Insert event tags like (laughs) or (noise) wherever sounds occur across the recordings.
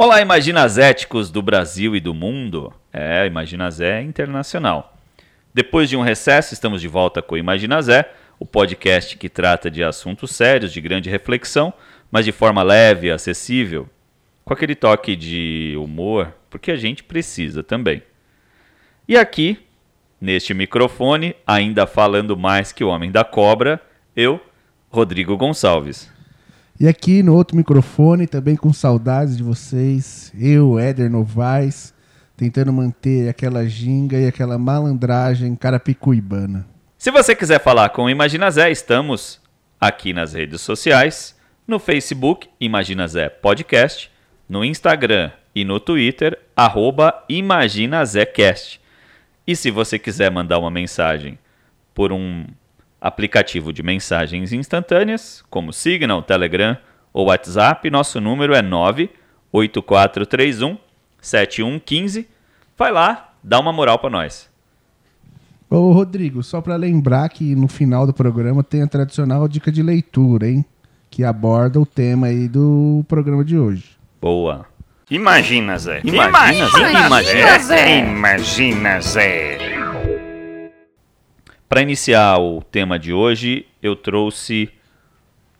Olá, imaginazéticos do Brasil e do mundo. É, Imaginazé Internacional. Depois de um recesso, estamos de volta com o Imaginazé, o podcast que trata de assuntos sérios, de grande reflexão, mas de forma leve, acessível, com aquele toque de humor, porque a gente precisa também. E aqui, neste microfone, ainda falando mais que o Homem da Cobra, eu, Rodrigo Gonçalves. E aqui no outro microfone, também com saudades de vocês, eu, Éder Novaes, tentando manter aquela ginga e aquela malandragem carapicuibana. Se você quiser falar com o Imagina Zé, estamos aqui nas redes sociais, no Facebook Imagina Zé Podcast, no Instagram e no Twitter, arroba ImaginaZéCast. E se você quiser mandar uma mensagem por um aplicativo de mensagens instantâneas, como Signal, Telegram ou WhatsApp, nosso número é 98431 7115. Vai lá, dá uma moral para nós. Ô Rodrigo, só para lembrar que no final do programa tem a tradicional dica de leitura, hein? Que aborda o tema aí do programa de hoje. Boa. Imagina, Zé. Imagina, Zé. Imagina, Zé. Imagina, Zé. Para iniciar o tema de hoje, eu trouxe,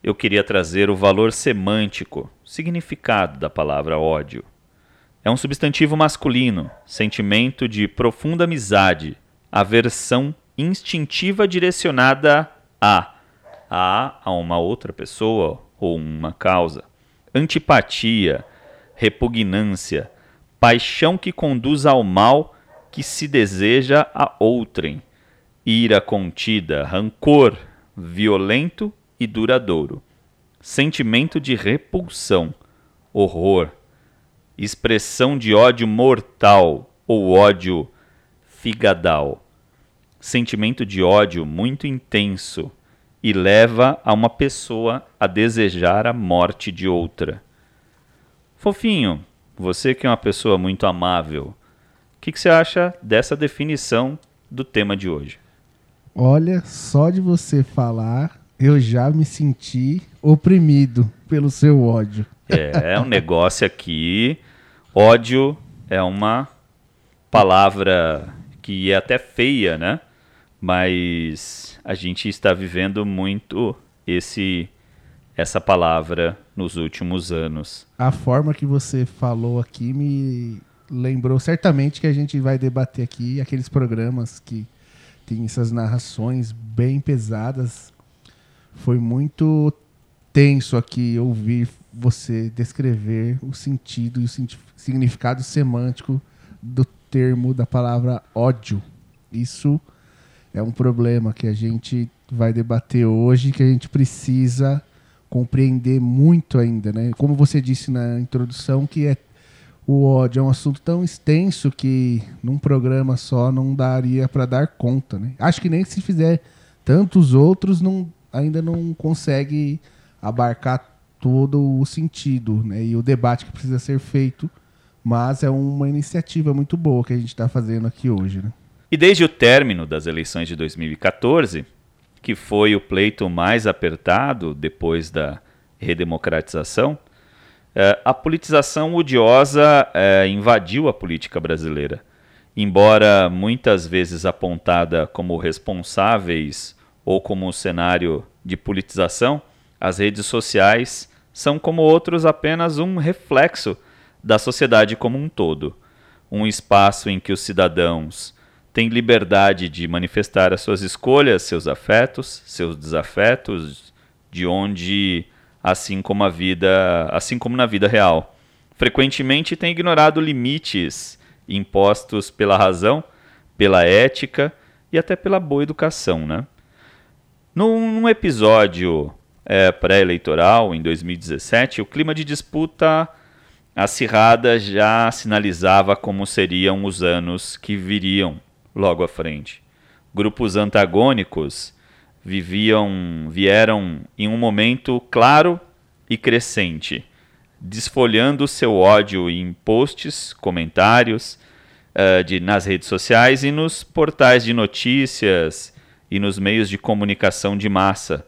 eu queria trazer o valor semântico, significado da palavra ódio. É um substantivo masculino, sentimento de profunda amizade, aversão instintiva direcionada a a uma outra pessoa ou uma causa, antipatia, repugnância, paixão que conduz ao mal que se deseja a outrem ira contida, rancor violento e duradouro, sentimento de repulsão, horror, expressão de ódio mortal ou ódio figadal, sentimento de ódio muito intenso e leva a uma pessoa a desejar a morte de outra. Fofinho, você que é uma pessoa muito amável, o que, que você acha dessa definição do tema de hoje? Olha, só de você falar, eu já me senti oprimido pelo seu ódio. É, é um negócio aqui. Ódio é uma palavra que é até feia, né? Mas a gente está vivendo muito esse essa palavra nos últimos anos. A forma que você falou aqui me lembrou certamente que a gente vai debater aqui aqueles programas que tem essas narrações bem pesadas. Foi muito tenso aqui ouvir você descrever o sentido e o significado semântico do termo da palavra ódio. Isso é um problema que a gente vai debater hoje, que a gente precisa compreender muito ainda, né? Como você disse na introdução, que é o ódio é um assunto tão extenso que num programa só não daria para dar conta, né? Acho que nem se fizer tantos outros não, ainda não consegue abarcar todo o sentido, né? E o debate que precisa ser feito, mas é uma iniciativa muito boa que a gente está fazendo aqui hoje, né? E desde o término das eleições de 2014, que foi o pleito mais apertado depois da redemocratização, é, a politização odiosa é, invadiu a política brasileira. Embora muitas vezes apontada como responsáveis ou como um cenário de politização, as redes sociais são, como outros, apenas um reflexo da sociedade como um todo. Um espaço em que os cidadãos têm liberdade de manifestar as suas escolhas, seus afetos, seus desafetos, de onde assim como a vida, assim como na vida real. Frequentemente tem ignorado limites impostos pela razão, pela ética e até pela boa educação, né? Num, episódio é, pré-eleitoral, em 2017, o clima de disputa acirrada já sinalizava como seriam os anos que viriam logo à frente. Grupos antagônicos viviam, vieram em um momento claro e crescente, desfolhando seu ódio em posts, comentários uh, de, nas redes sociais e nos portais de notícias e nos meios de comunicação de massa,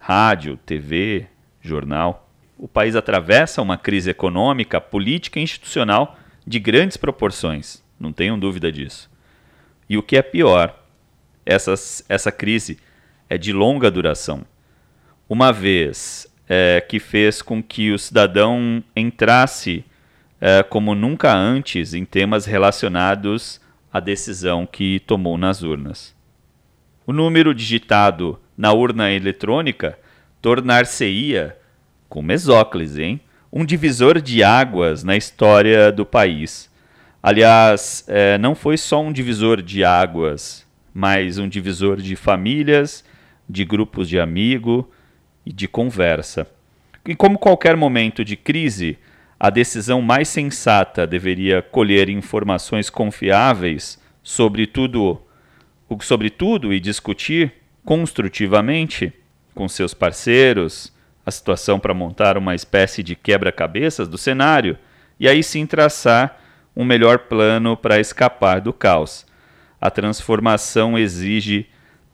rádio, TV, jornal. o país atravessa uma crise econômica, política e institucional de grandes proporções, não tenham dúvida disso. E o que é pior, essa, essa crise é de longa duração. Uma vez é, que fez com que o cidadão entrasse é, como nunca antes em temas relacionados à decisão que tomou nas urnas. O número digitado na urna eletrônica tornar-se-ia, com Mesóclise, hein, um divisor de águas na história do país. Aliás, é, não foi só um divisor de águas, mas um divisor de famílias, de grupos de amigo e de conversa. E como qualquer momento de crise, a decisão mais sensata deveria colher informações confiáveis sobre tudo, sobre tudo e discutir construtivamente com seus parceiros a situação para montar uma espécie de quebra-cabeças do cenário e aí sim traçar um melhor plano para escapar do caos. A transformação exige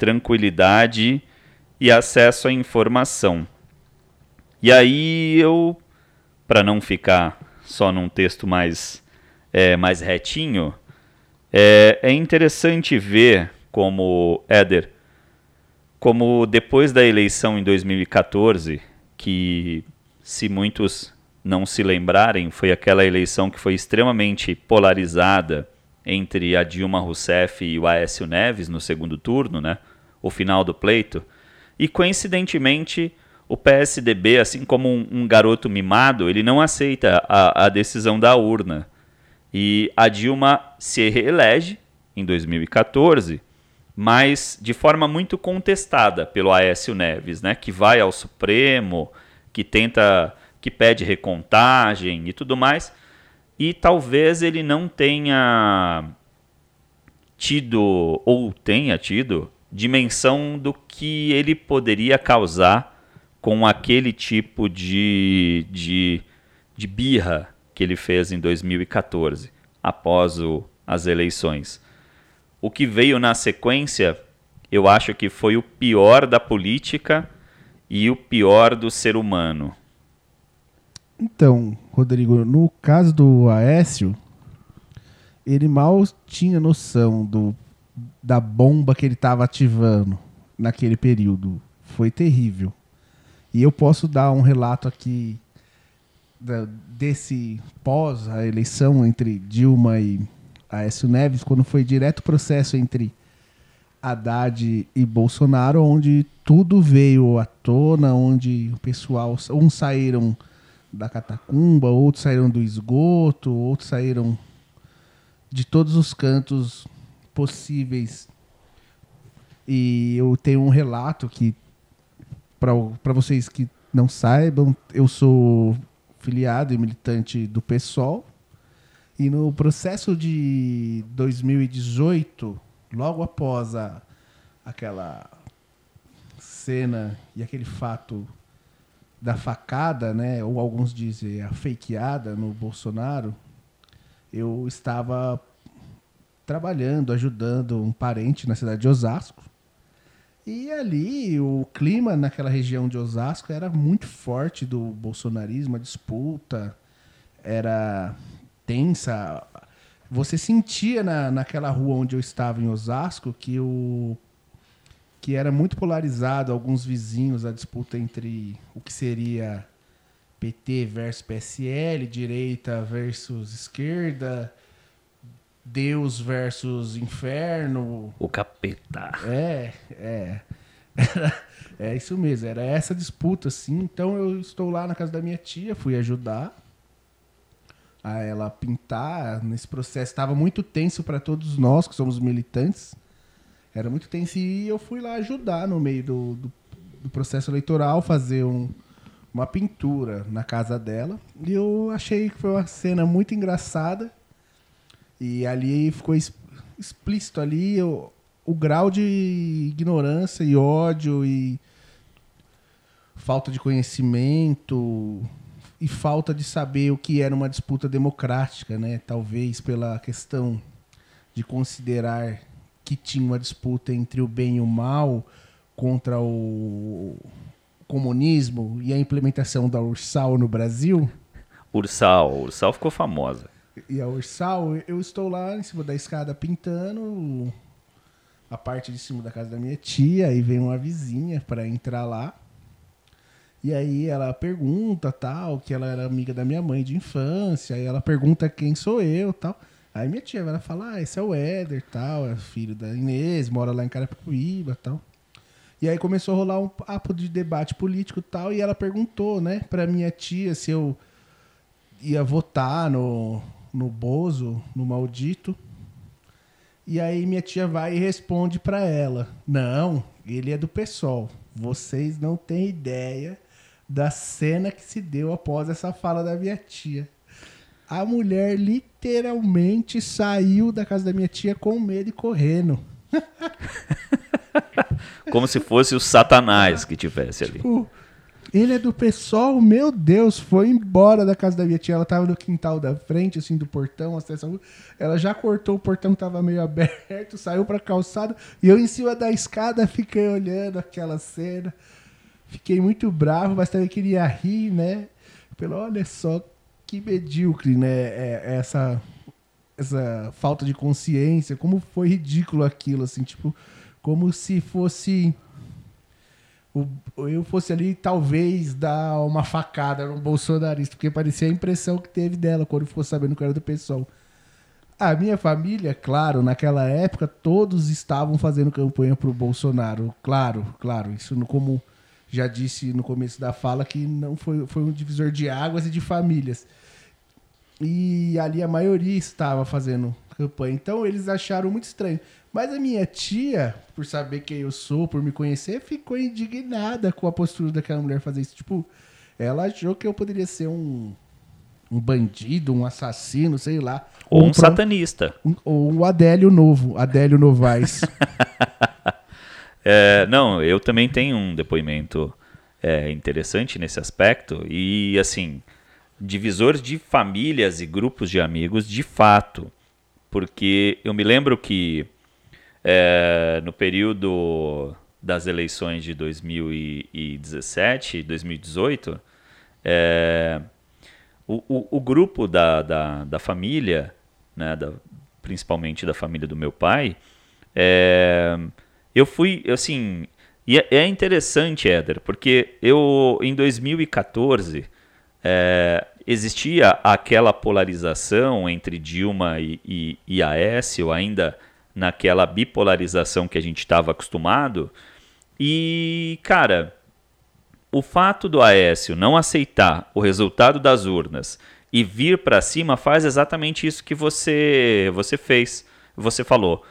tranquilidade e acesso à informação. E aí eu, para não ficar só num texto mais, é, mais retinho, é, é interessante ver como, Éder, como depois da eleição em 2014, que se muitos não se lembrarem, foi aquela eleição que foi extremamente polarizada entre a Dilma Rousseff e o Aécio Neves no segundo turno, né? O final do pleito. E coincidentemente, o PSDB, assim como um, um garoto mimado, ele não aceita a, a decisão da urna. E a Dilma se reelege em 2014, mas de forma muito contestada pelo Aécio Neves, né, que vai ao Supremo, que tenta, que pede recontagem e tudo mais. E talvez ele não tenha tido ou tenha tido dimensão do que ele poderia causar com aquele tipo de, de, de birra que ele fez em 2014, após o, as eleições. O que veio na sequência, eu acho que foi o pior da política e o pior do ser humano. Então, Rodrigo, no caso do Aécio, ele mal tinha noção do, da bomba que ele estava ativando naquele período. Foi terrível. E eu posso dar um relato aqui da, desse pós a eleição entre Dilma e Aécio Neves, quando foi direto processo entre Haddad e Bolsonaro, onde tudo veio à tona, onde o pessoal, uns saíram da catacumba, outros saíram do esgoto, outros saíram de todos os cantos possíveis. E eu tenho um relato que para vocês que não saibam, eu sou filiado e militante do PSOL. E no processo de 2018, logo após a, aquela cena e aquele fato da facada, né, ou alguns dizem a fakeada no Bolsonaro, eu estava trabalhando, ajudando um parente na cidade de Osasco. E ali o clima naquela região de Osasco era muito forte do bolsonarismo, a disputa era tensa. Você sentia na, naquela rua onde eu estava em Osasco que o que era muito polarizado, alguns vizinhos a disputa entre o que seria PT versus PSL, direita versus esquerda, Deus versus inferno. O capeta. É, é. Era, é isso mesmo, era essa disputa, assim. Então eu estou lá na casa da minha tia, fui ajudar a ela pintar. Nesse processo estava muito tenso para todos nós que somos militantes. Era muito tenso e eu fui lá ajudar no meio do, do, do processo eleitoral, fazer um, uma pintura na casa dela. E eu achei que foi uma cena muito engraçada e ali ficou explícito ali o, o grau de ignorância e ódio e falta de conhecimento e falta de saber o que era uma disputa democrática, né? Talvez pela questão de considerar que tinha uma disputa entre o bem e o mal contra o comunismo e a implementação da Ursal no Brasil. Ursal, Ursal ficou famosa. E a Ursal, eu estou lá em cima da escada pintando a parte de cima da casa da minha tia, aí vem uma vizinha para entrar lá. E aí ela pergunta tal, que ela era amiga da minha mãe de infância, aí ela pergunta quem sou eu tal. Aí minha tia vai lá falar, ah, esse é o Éder tal, é filho da Inês, mora lá em Carapicuíba tal. E aí começou a rolar um papo de debate político tal, e ela perguntou, né, pra minha tia se eu ia votar no, no Bozo, no maldito. E aí minha tia vai e responde pra ela: Não, ele é do PSOL. Vocês não têm ideia da cena que se deu após essa fala da minha tia. A mulher literalmente saiu da casa da minha tia com medo e correndo. (laughs) Como se fosse o Satanás que tivesse ali. Tipo, ele é do pessoal, meu Deus, foi embora da casa da minha tia. Ela tava no quintal da frente, assim, do portão, acesso rua. Ela já cortou o portão, tava meio (laughs) aberto, saiu pra calçada. E eu em cima da escada fiquei olhando aquela cena. Fiquei muito bravo, mas também queria rir, né? Pelo, olha só que medíocre, né? É, é essa, essa falta de consciência, como foi ridículo aquilo, assim, tipo, como se fosse o- eu fosse ali talvez dar uma facada no bolsonarista, porque parecia a impressão que teve dela quando ficou sabendo que era do pessoal. A minha família, claro, naquela época todos estavam fazendo campanha pro Bolsonaro, claro, claro, isso no, como já disse no começo da fala que não foi, foi um divisor de águas e de famílias. E ali a maioria estava fazendo campanha. Então eles acharam muito estranho. Mas a minha tia, por saber quem eu sou, por me conhecer, ficou indignada com a postura daquela mulher fazer isso. Tipo, ela achou que eu poderia ser um, um bandido, um assassino, sei lá. Ou um pro- satanista. um- ou o Adélio Novo, Adélio Novaes. (laughs) É, não, eu também tenho um depoimento é, interessante nesse aspecto. E, assim, divisor de famílias e grupos de amigos, de fato. Porque eu me lembro que é, no período das eleições de 2017 e 2018, é, o, o, o grupo da, da, da família, né, da- principalmente da família do meu pai, é, eu fui, assim, e é, é interessante, Éder, porque eu, em 2014, é, existia aquela polarização entre Dilma e, e, e Aécio, ainda naquela bipolarização que a gente estava acostumado, e, cara, o fato do Aécio não aceitar o resultado das urnas e vir para cima faz exatamente isso que você você fez, você falou.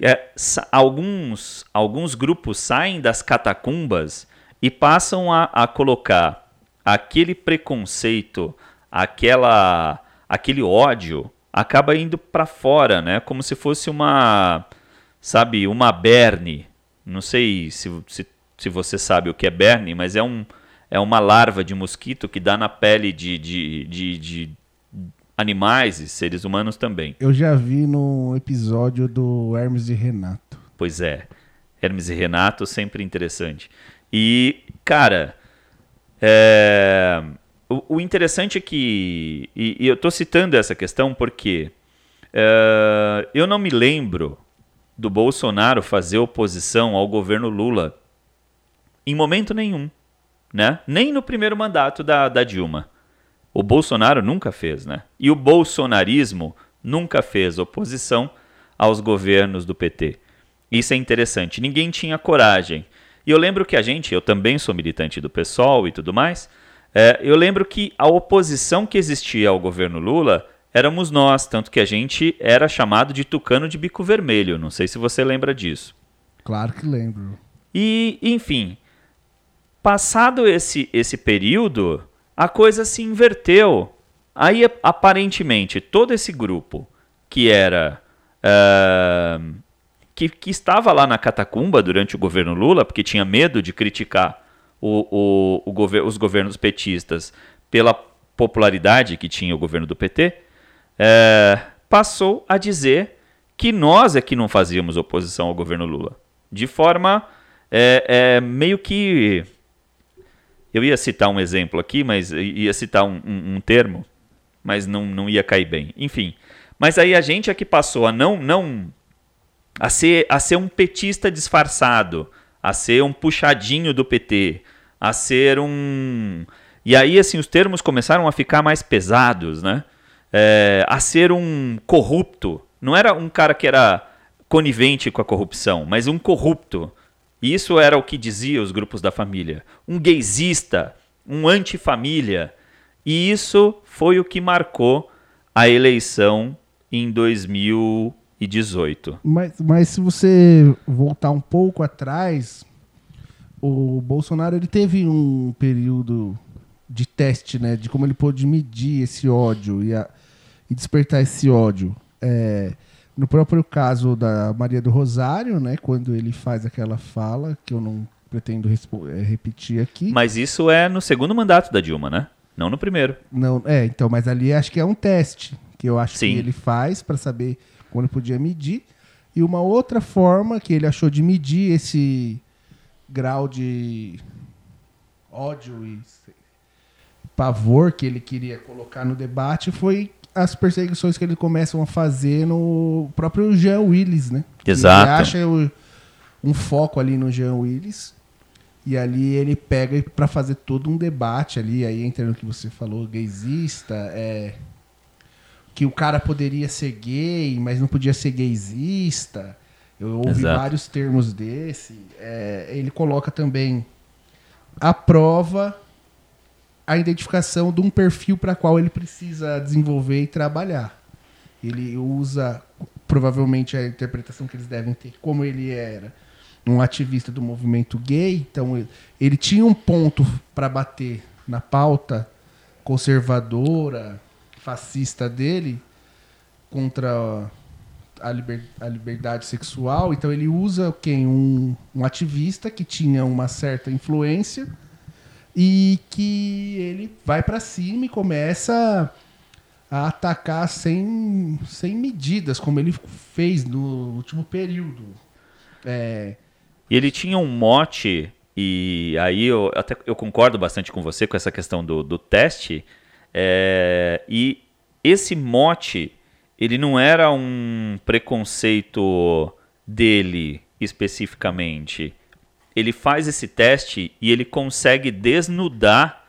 É, alguns, alguns grupos saem das catacumbas e passam a, a colocar aquele preconceito, aquela, aquele ódio, acaba indo para fora, né? Como se fosse uma, sabe, uma berne. Não sei se, se, se você sabe o que é berne, mas é, um, é uma larva de mosquito que dá na pele de, de, de, de animais e seres humanos também. Eu já vi no episódio do Hermes e Renato. Pois é. Hermes e Renato, sempre interessante. E, cara, é, o, interessante é que. E, e eu estou citando essa questão porque é, eu não me lembro do Bolsonaro fazer oposição ao governo Lula em momento nenhum. Né? Nem no primeiro mandato da, da Dilma. O Bolsonaro nunca fez, né? E o bolsonarismo nunca fez oposição aos governos do PT. Isso é interessante. Ninguém tinha coragem. E eu lembro que a gente, eu também sou militante do PSOL e tudo mais, é, eu lembro que a oposição que existia ao governo Lula éramos nós, tanto que a gente era chamado de tucano de bico vermelho. Não sei se você lembra disso. Claro que lembro. E, enfim, passado esse, esse período, a coisa se inverteu. Aí, aparentemente, todo esse grupo que era. ah, que, que estava lá na catacumba durante o governo Lula, porque tinha medo de criticar o, o, o gover- os governos petistas pela popularidade que tinha o governo do PT, eh, passou a dizer que nós é que não fazíamos oposição ao governo Lula. De forma é, é, meio que Eu ia citar um exemplo aqui, mas ia citar um, um, um termo, mas não, não ia cair bem. Enfim. Mas aí a gente é que passou a não, não a ser, a ser um petista disfarçado, a ser um puxadinho do PT, a ser um. E aí, assim, os termos começaram a ficar mais pesados, né? É, a ser um corrupto. Não era um cara que era conivente com a corrupção, mas um corrupto. E isso era o que dizia os grupos da família. Um gaysista, um antifamília. E isso foi o que marcou a eleição em 2018. Mas, mas se você voltar um pouco atrás, o Bolsonaro ele teve um período de teste, né, de como ele pôde medir esse ódio e, a, e despertar esse ódio. É, no próprio caso da Maria do Rosário, né, quando ele faz aquela fala que eu não pretendo é, repetir aqui. Mas isso é no segundo mandato da Dilma, né? Não no primeiro. Não, é, então, mas ali acho que é um teste que eu acho Sim. que ele faz para saber quando podia medir. E uma outra forma que ele achou de medir esse grau de ódio e pavor que ele queria colocar no debate foi as perseguições que ele começam a fazer no próprio Jean Willis, né? Exato. Ele acha um foco ali no Jean Willis e ali ele pega para fazer todo um debate ali, aí entra no que você falou, gaysista, é que o cara poderia ser gay, mas não podia ser gaysista. Eu ouvi Exato. vários termos desse. É, ele coloca também a prova a identificação de um perfil para qual ele precisa desenvolver e trabalhar. Ele usa provavelmente a interpretação que eles devem ter, como ele era um ativista do movimento gay, então ele tinha um ponto para bater na pauta conservadora, fascista dele contra a, liber, a liberdade sexual. Então ele usa quem? Um, um ativista que tinha uma certa influência e que ele vai para cima e começa a atacar sem, sem medidas, como ele fez no último período. É... E ele tinha um mote, e aí eu, até, eu concordo bastante com você com essa questão do, do teste, é, e esse mote ele não era um preconceito dele especificamente. Ele faz esse teste e ele consegue desnudar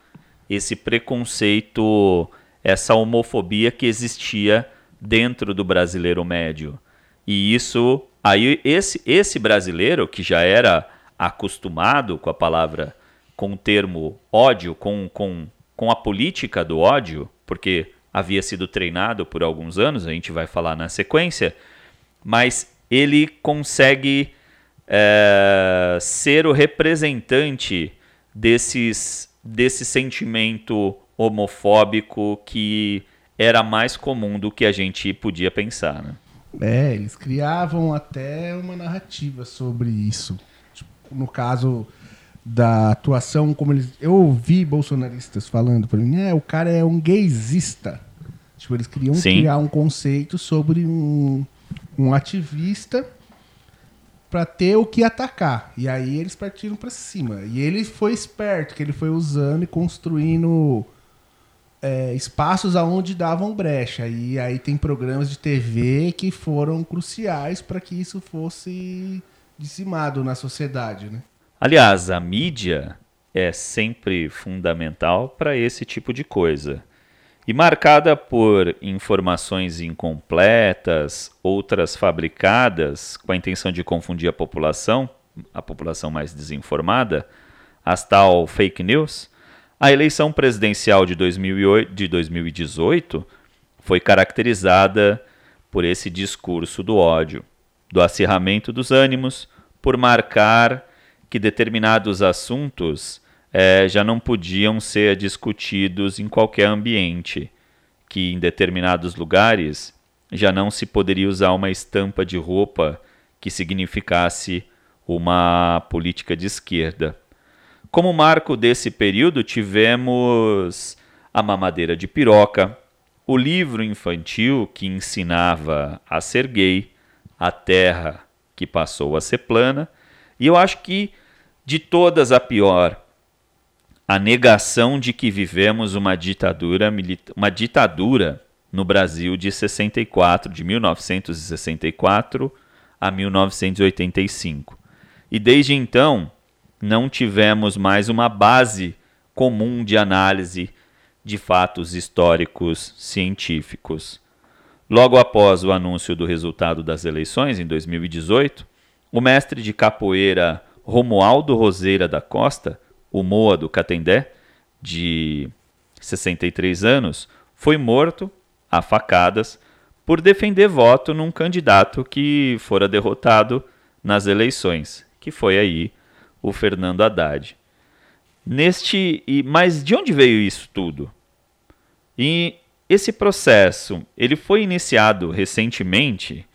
esse preconceito, essa homofobia que existia dentro do brasileiro médio. E isso, aí esse esse brasileiro que já era acostumado com a palavra, com o termo ódio, com, com, com a política do ódio, porque havia sido treinado por alguns anos, a gente vai falar na sequência, mas ele consegue é, ser o representante desses, desse sentimento homofóbico que era mais comum do que a gente podia pensar. Né? É, eles criavam até uma narrativa sobre isso. Tipo, no caso da atuação, como eles. Eu ouvi bolsonaristas falando para mim, é, o cara é um gaysista. Tipo, eles queriam Sim. criar um conceito sobre um, um ativista para ter o que atacar. E aí eles partiram para cima. E ele foi esperto, que ele foi usando e construindo é, espaços aonde davam brecha. E aí tem programas de TV que foram cruciais para que isso fosse dizimado na sociedade, né? Aliás, a mídia é sempre fundamental para esse tipo de coisa. E marcada por informações incompletas, outras fabricadas com a intenção de confundir a população, a população mais desinformada, as tal fake news, a eleição presidencial de, 2008, de 2018 foi caracterizada por esse discurso do ódio, do acirramento dos ânimos, por marcar que determinados assuntos é, já não podiam ser discutidos em qualquer ambiente, que em determinados lugares já não se poderia usar uma estampa de roupa que significasse uma política de esquerda. Como marco desse período, tivemos a mamadeira de piroca, o livro infantil que ensinava a ser gay, a terra que passou a ser plana, e eu acho que de todas a pior, a negação de que vivemos uma ditadura, uma ditadura no Brasil de 64, de 1964 a 1985. E desde então não tivemos mais uma base comum de análise de fatos históricos científicos. Logo após o anúncio do resultado das eleições, em 2018, o mestre de capoeira Romualdo Roseira da Costa, o Moa do Catendé, de 63 anos, foi morto a facadas por defender voto num candidato que fora derrotado nas eleições, que foi aí o Fernando Haddad. Neste, e, mas de onde veio isso tudo? E esse processo, ele foi iniciado recentemente?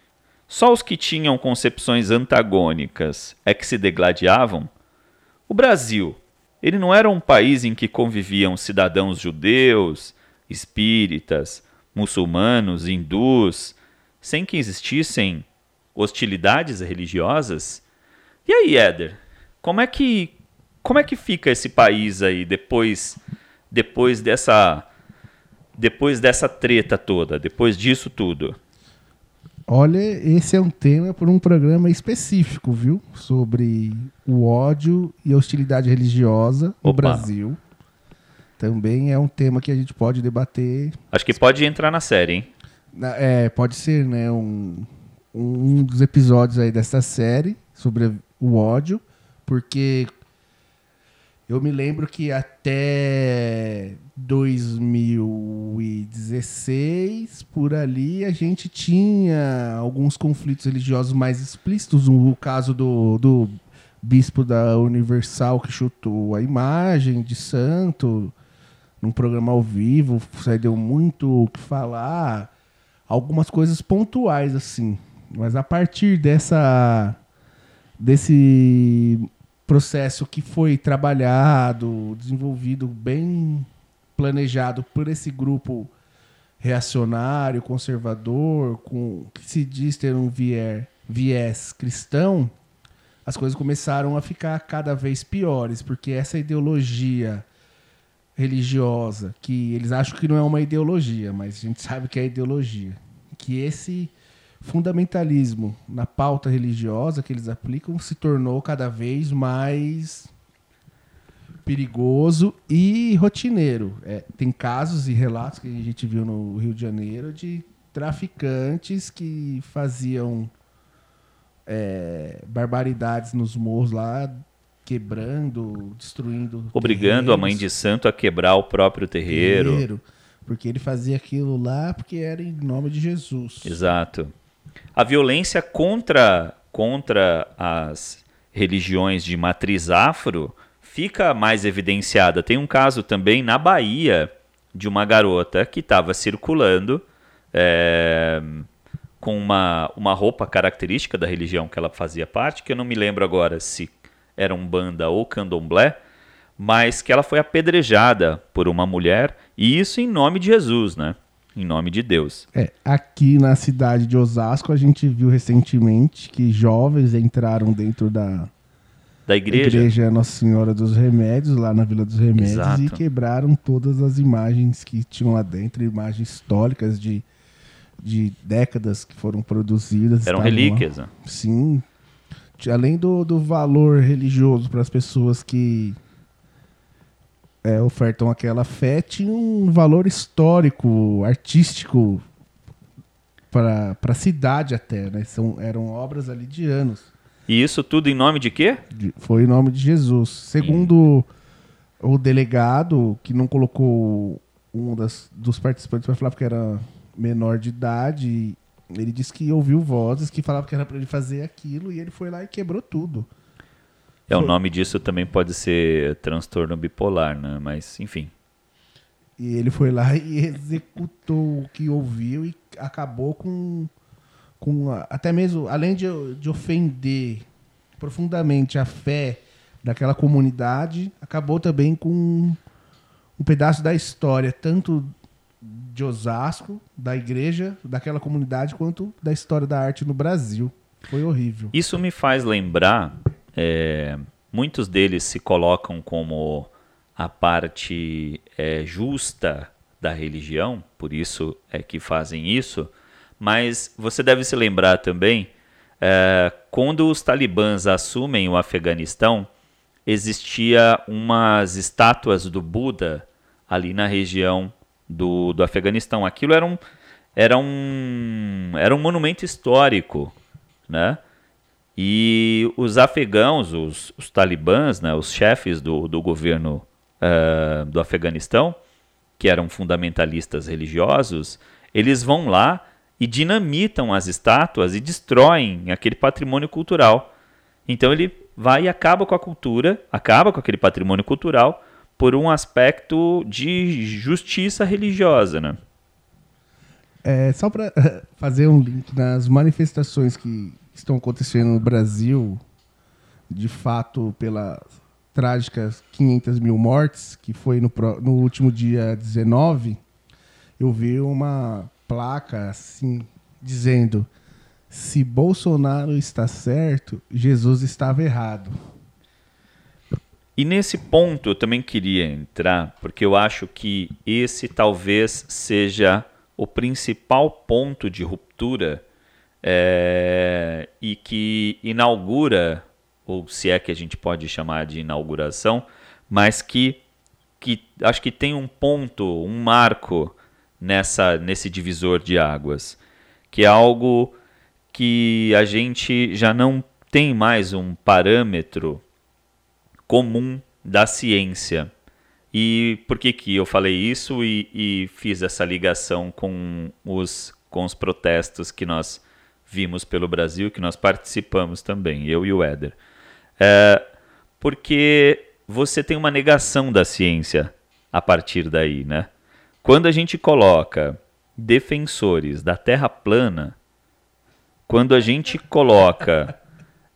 Só os que tinham concepções antagônicas é que se degladiavam? O Brasil, ele não era um país em que conviviam cidadãos judeus, espíritas, muçulmanos, hindus, sem que existissem hostilidades religiosas? E aí, Éder, como é que como é que fica esse país aí depois depois dessa depois dessa treta toda, depois disso tudo? Olha, esse é um tema para um programa específico, viu? Sobre o ódio e a hostilidade religiosa no Opa. Brasil. Também é um tema que a gente pode debater. Acho que pode entrar na série, hein? É, pode ser, né? Um, um dos episódios aí dessa série sobre o ódio, porque eu me lembro que até 2016, por ali, a gente tinha alguns conflitos religiosos mais explícitos. O caso do, do bispo da Universal que chutou a imagem de santo num programa ao vivo, deu muito o que falar. Algumas coisas pontuais, assim. Mas a partir dessa desse processo que foi trabalhado, desenvolvido, bem planejado por esse grupo reacionário, conservador, com que se diz ter um vier, viés cristão, as coisas começaram a ficar cada vez piores, porque essa ideologia religiosa, que eles acham que não é uma ideologia, mas a gente sabe que é ideologia, que esse fundamentalismo na pauta religiosa que eles aplicam se tornou cada vez mais perigoso e rotineiro. É, tem casos e relatos que a gente viu no Rio de Janeiro de traficantes que faziam é, barbaridades nos morros lá, quebrando, destruindo. Obrigando a mãe de terreiros, santo a quebrar o próprio terreiro. terreiro, porque ele fazia aquilo lá porque era em nome de Jesus. Exato. A violência contra, contra as religiões de matriz afro fica mais evidenciada. Tem um caso também na Bahia de uma garota que estava circulando é, com uma, uma roupa característica da religião que ela fazia parte, que eu não me lembro agora se era um banda ou candomblé, mas que ela foi apedrejada por uma mulher, e isso em nome de Jesus, né? Em nome de Deus. É, aqui na cidade de Osasco, a gente viu recentemente que jovens entraram dentro da Da igreja. igreja Nossa Senhora dos Remédios, lá na Vila dos Remédios, Exato. e quebraram todas as imagens que tinham lá dentro, imagens históricas de, de décadas que foram produzidas. Eram lá. relíquias. né? Sim. Além do, do valor religioso para as pessoas que é, ofertam aquela fé, tinha um valor histórico, artístico para a cidade até, né? São, eram obras ali de anos. E isso tudo em nome de quê? Foi em nome de Jesus. Segundo o delegado, que não colocou um das, dos participantes para falar porque era menor de idade, ele disse que ouviu vozes que falavam que era para ele fazer aquilo e ele foi lá e quebrou tudo. É, o Foi. nome disso também pode ser transtorno bipolar, né? Mas, enfim. E ele foi lá e executou o que ouviu e acabou com, com a- até mesmo, além de, de ofender profundamente a fé daquela comunidade, acabou também com um pedaço da história, tanto de Osasco, da igreja, daquela comunidade, quanto da história da arte no Brasil. Foi horrível. Isso me faz lembrar, é, muitos deles se colocam como a parte é, justa da religião, por isso é que fazem isso, mas você deve se lembrar também, é, quando os talibãs assumem o Afeganistão, existia umas estátuas do Buda ali na região do, do Afeganistão. Aquilo era um, era um, era um monumento histórico, né? E os afegãos, os, os talibãs, né, os chefes do, do governo uh, do Afeganistão, que eram fundamentalistas religiosos, eles vão lá e dinamitam as estátuas e destroem aquele patrimônio cultural. Então ele vai e acaba com a cultura, acaba com aquele patrimônio cultural por um aspecto de justiça religiosa, né? É, só para (laughs) fazer um link nas manifestações que estão acontecendo no Brasil, de fato, pelas trágicas 500 mil mortes, que foi no, no último dia 19, eu vi uma placa assim, dizendo: se Bolsonaro está certo, Jesus estava errado. E nesse ponto eu também queria entrar, porque eu acho que esse talvez seja o principal ponto de ruptura é, e que inaugura, ou se é que a gente pode chamar de inauguração, mas que, que acho que tem um ponto, um marco nessa nesse divisor de águas, que é algo que a gente já não tem mais um parâmetro comum da ciência. E por que, que eu falei isso e, e fiz essa ligação com os, com os protestos que nós vimos pelo Brasil, que nós participamos também, eu e o Éder? É, porque você tem uma negação da ciência a partir daí, né? Quando a gente coloca defensores da Terra plana, quando a gente coloca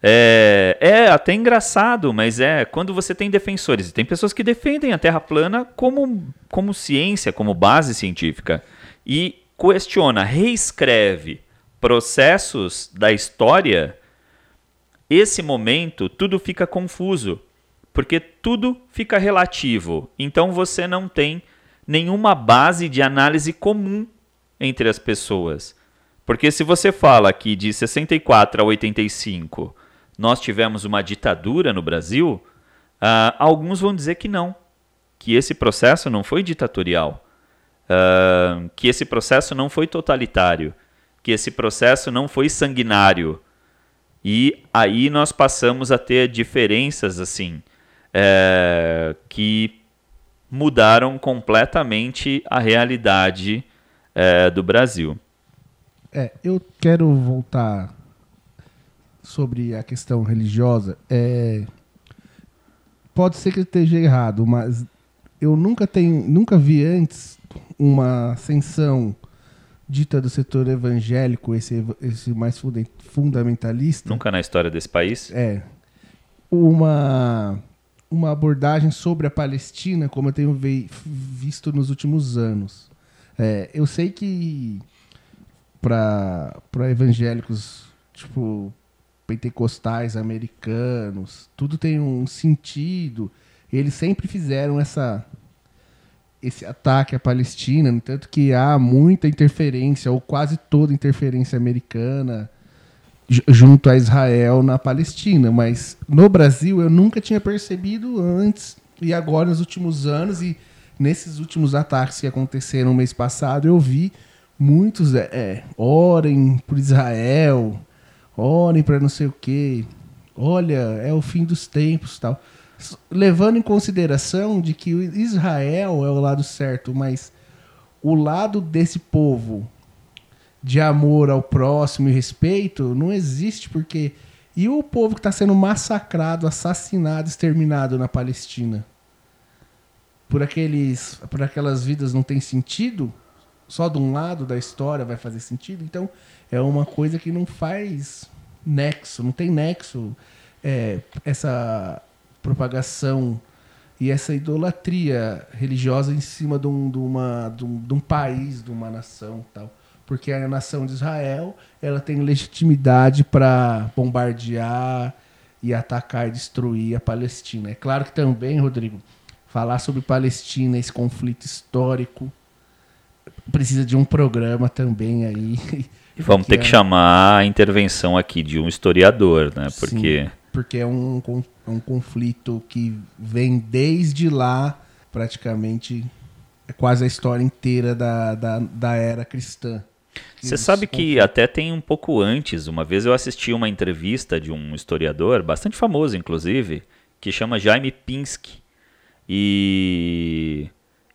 é, é até engraçado, mas é quando você tem defensores. Tem pessoas que defendem a Terra plana como, como ciência, como base científica. E questiona, reescreve processos da história. Esse momento, tudo fica confuso. Porque tudo fica relativo. Então você não tem nenhuma base de análise comum entre as pessoas. Porque se você fala que de 64 a 85 nós tivemos uma ditadura no Brasil, uh, alguns vão dizer que não, que esse processo não foi ditatorial, uh, que esse processo não foi totalitário, que esse processo não foi sanguinário. E aí nós passamos a ter diferenças assim é, que mudaram completamente a realidade é, do Brasil. É, eu quero voltar sobre a questão religiosa, é, pode ser que eu esteja errado, mas eu nunca tenho, nunca vi antes uma ascensão dita do setor evangélico, esse, esse mais fundamentalista. Nunca na história desse país? É. Uma, uma abordagem sobre a Palestina, como eu tenho visto nos últimos anos. É, eu sei que para evangélicos, tipo, pentecostais americanos, tudo tem um sentido. Eles sempre fizeram essa esse ataque à Palestina, no tanto que há muita interferência, ou quase toda interferência americana junto a Israel na Palestina. Mas no Brasil eu nunca tinha percebido antes, e agora nos últimos anos, e nesses últimos ataques que aconteceram no mês passado, eu vi muitos é, é orem por Israel, orem para não sei o quê. Olha, é o fim dos tempos tal. Levando em consideração de que Israel é o lado certo, mas o lado desse povo de amor ao próximo e respeito não existe porque e o povo que está sendo massacrado, assassinado, exterminado na Palestina por aqueles por aquelas vidas não tem sentido só de um lado da história vai fazer sentido então é uma coisa que não faz nexo, não tem nexo é, essa propagação e essa idolatria religiosa em cima de um, de uma, de um, de um país, de uma nação tal. Porque a nação de Israel ela tem legitimidade para bombardear e atacar e destruir a Palestina. É claro que também, Rodrigo, falar sobre Palestina, esse conflito histórico. Precisa de um programa também aí. E (laughs) vamos ter Que é- chamar a intervenção aqui de um historiador, né? Porque Sim, porque é um, con- um conflito que vem desde lá, praticamente, é quase a história inteira da, da, da era cristã. Você sabe que até tem um pouco antes, uma vez eu assisti uma entrevista de um historiador, bastante famoso inclusive, que chama Jaime Pinsky. E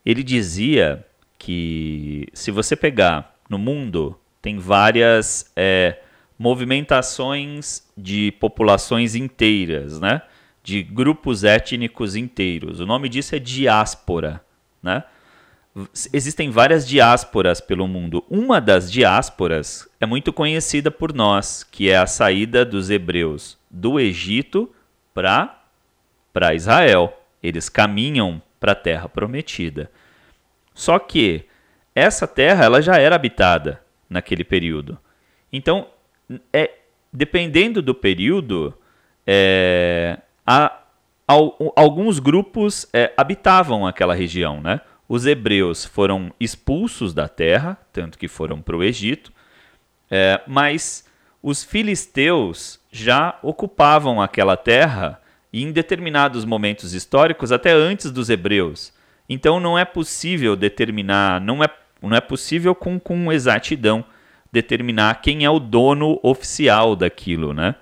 ele dizia que se você pegar no mundo, tem várias é, movimentações de populações inteiras, né? De grupos étnicos inteiros. O nome disso é diáspora, né? Existem várias diásporas pelo mundo. Uma das diásporas é muito conhecida por nós, que é a saída dos hebreus do Egito para para Israel. Eles caminham para a terra prometida. Só que essa terra ela já era habitada naquele período. Então, é, dependendo do período, é, alguns grupos é, habitavam aquela região, né? Os hebreus foram expulsos da terra, tanto que foram para o Egito, é, mas os filisteus já ocupavam aquela terra em determinados momentos históricos, até antes dos hebreus. Então não é possível determinar, não é, não é possível com, com exatidão determinar quem é o dono oficial daquilo, né?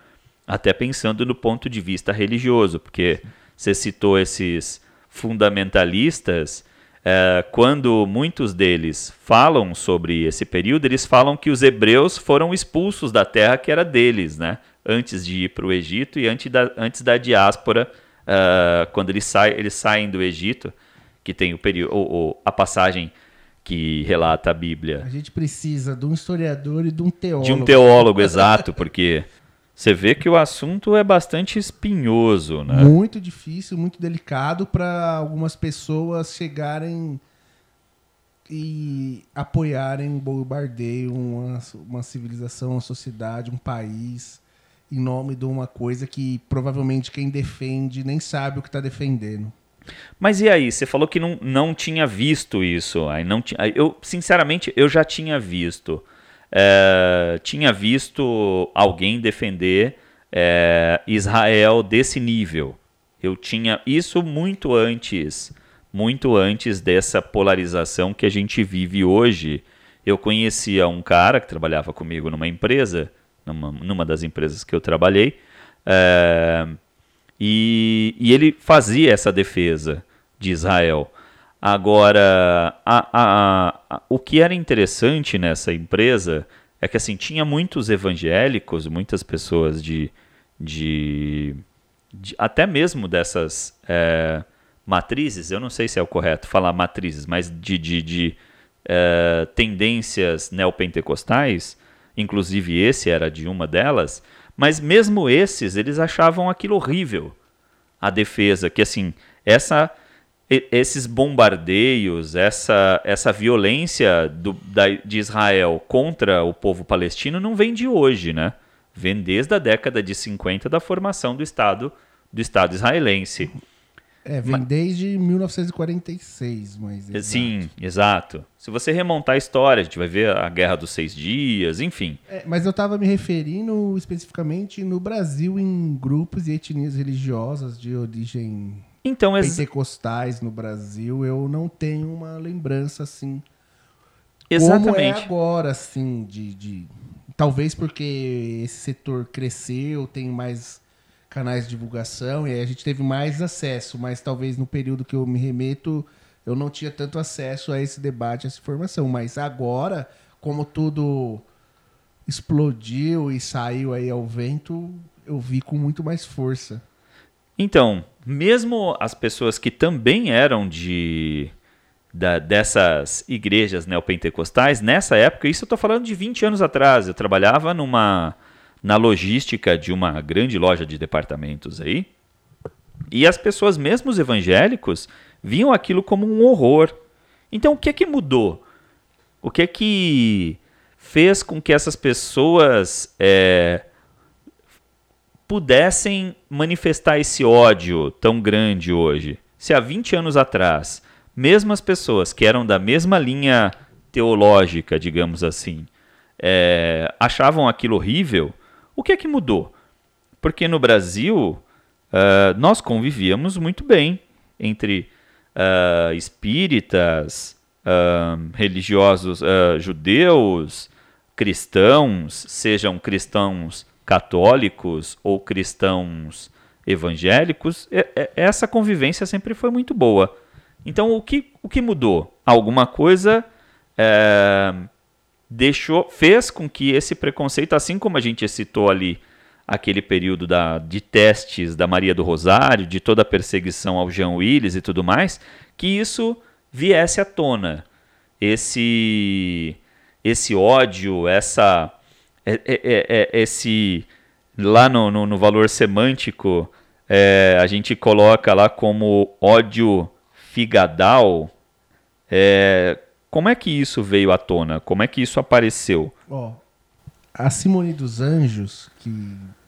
Até pensando no ponto de vista religioso, porque você citou esses fundamentalistas, é, quando muitos deles falam sobre esse período, eles falam que os hebreus foram expulsos da terra que era deles, né? Antes de ir para o Egito e antes da, antes da diáspora, ah, quando eles, saem, eles saem do Egito, que tem o período, ou- ou a passagem que relata a Bíblia A gente precisa de um historiador e de um teólogo. de um teólogo exato, porque (laughs) você vê que o assunto é bastante espinhoso, né? Muito difícil, muito delicado para algumas pessoas chegarem e apoiarem um bombardeio, uma, uma civilização, uma sociedade, um país, em nome de uma coisa que provavelmente quem defende nem sabe o que está defendendo. Mas e aí? Você falou que não, não tinha visto isso. Aí não ti- aí eu, sinceramente, eu já tinha visto. É, tinha visto alguém defender é, Israel desse nível. Eu tinha isso muito antes, muito antes dessa polarização que a gente vive hoje. Eu conhecia um cara que trabalhava comigo numa empresa, numa, numa das empresas que eu trabalhei, é, e, e ele fazia essa defesa de Israel. Agora, a- a- a- o que era interessante nessa empresa é que assim tinha muitos evangélicos, muitas pessoas de, de, de- até mesmo dessas é, matrizes, eu não sei se é o correto falar matrizes, mas de, de, de, é, tendências neopentecostais, inclusive esse era de uma delas, mas mesmo esses, eles achavam aquilo horrível, a defesa, que assim, essa esses bombardeios, essa, essa violência do, da, de Israel contra o povo palestino não vem de hoje, né? Vem desde a década de 50 da formação do Estado do Estado israelense. É, vem desde 1946, mas. exato. Sim, exato. Se você remontar a história, a gente vai ver a Guerra dos Seis Dias, enfim. É, mas eu estava me referindo especificamente no Brasil em grupos e etnias religiosas de origem Então, ex pentecostais no Brasil. Eu não tenho uma lembrança assim. Como é exatamente. agora, assim, de, de. Talvez porque esse setor cresceu, tem mais canais de divulgação e aí a gente teve mais acesso, mas talvez no período que eu me remeto eu não tinha tanto acesso a esse debate, a essa informação. Mas agora, como tudo explodiu e saiu aí ao vento, eu vi com muito mais força. Então, mesmo as pessoas que também eram de da- dessas igrejas neopentecostais, nessa época, isso eu estou falando de 20 anos atrás, eu trabalhava numa na logística de uma grande loja de departamentos aí, e as pessoas, mesmo os evangélicos, viam aquilo como um horror. Então, o que é que mudou? O que é que fez com que essas pessoas é, pudessem manifestar esse ódio tão grande hoje? Se há 20 anos atrás, mesmo as pessoas que eram da mesma linha teológica, digamos assim, é, achavam aquilo horrível, o que é que mudou? Porque no Brasil uh, nós convivíamos muito bem entre uh, espíritas, uh, religiosos judeus, cristãos, sejam cristãos católicos ou cristãos evangélicos, essa convivência sempre foi muito boa. Então, o que, o que mudou? Alguma coisa é, deixou, fez com que esse preconceito, assim como a gente citou ali aquele período da, de testes da Maria do Rosário, de toda a perseguição ao Jean Willis e tudo mais, que isso viesse à tona. Esse, esse ódio, essa, é, é, é, é esse lá no, no, no valor semântico, é, a gente coloca lá como ódio figadal. É, como é que isso veio à tona? Como é que isso apareceu? Ó, a Simone dos Anjos, que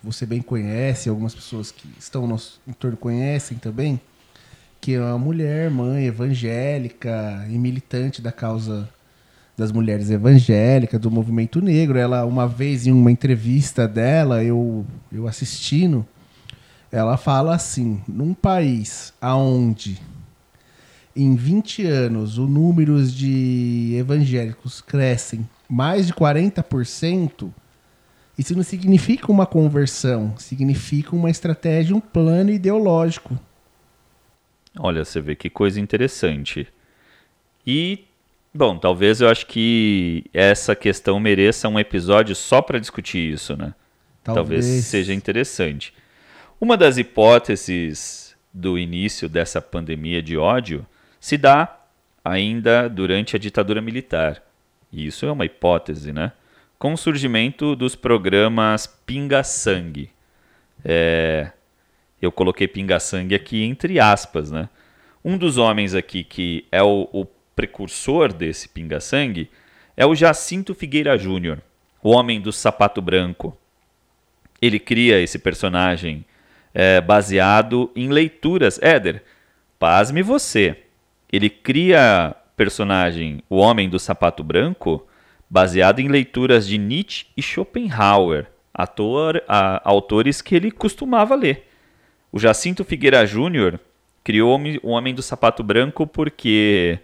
você bem conhece, algumas pessoas que estão no nosso entorno conhecem também, que é uma mulher, mãe evangélica e militante da causa das mulheres evangélicas, do movimento negro. Ela, uma vez em uma entrevista dela, eu, eu assistindo, ela fala assim: num país aonde em 20 anos o número de evangélicos crescem mais de 40%, isso não significa uma conversão, significa uma estratégia, um plano ideológico. Olha, você vê que coisa interessante. E Bom, talvez eu acho que essa questão mereça um episódio só para discutir isso, né? Talvez. talvez seja interessante. Uma das hipóteses do início dessa pandemia de ódio se dá ainda durante a ditadura militar. E isso é uma hipótese, né? Com o surgimento dos programas Pinga-Sangue. É... Eu coloquei Pinga-Sangue aqui entre aspas, né? Um dos homens aqui que é o, o precursor desse pinga-sangue é o Jacinto Figueira Júnior, o homem do sapato branco. Ele cria esse personagem é, baseado em leituras. Éder, pasme você. Ele cria personagem, o homem do sapato branco, baseado em leituras de Nietzsche e Schopenhauer, ator, a, autores que ele costumava ler. O Jacinto Figueira Júnior criou o Homem do Sapato Branco porque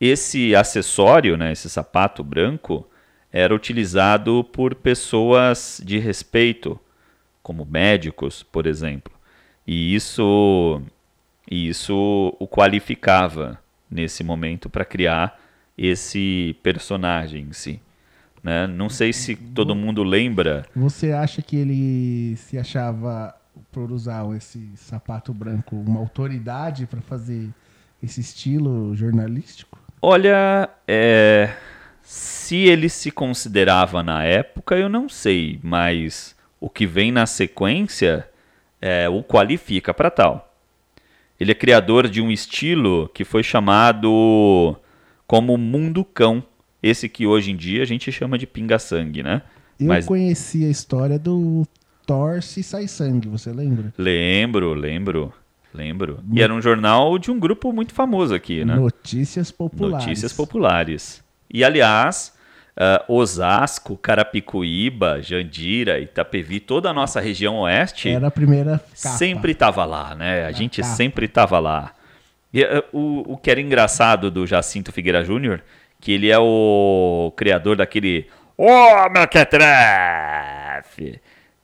esse acessório, né, esse sapato branco, era utilizado por pessoas de respeito, como médicos, por exemplo. E isso, isso o qualificava nesse momento para criar esse personagem em si. Né? Não sei se todo mundo lembra. Você acha que ele se achava, por usar esse sapato branco, uma autoridade para fazer esse estilo jornalístico? Olha, é, se ele se considerava na época, eu não sei, mas o que vem na sequência é, o qualifica para tal. Ele é criador de um estilo que foi chamado como Mundo Cão, esse que hoje em dia a gente chama de pinga-sangue, né? Eu Mas... conheci a história do Torce e Sai Sangue, você lembra? Lembro, lembro. Lembro. E era um jornal de um grupo muito famoso aqui, né? Notícias Populares. Notícias Populares. E, aliás, uh, Osasco, Carapicuíba, Jandira, Itapevi, toda a nossa região oeste... Era a primeira capa. Sempre estava lá, né? A, a gente capa. sempre estava lá. E, uh, o, o que era engraçado do Jacinto Figueira Júnior, que ele é o criador daquele... Ô, oh, Mequetrefe!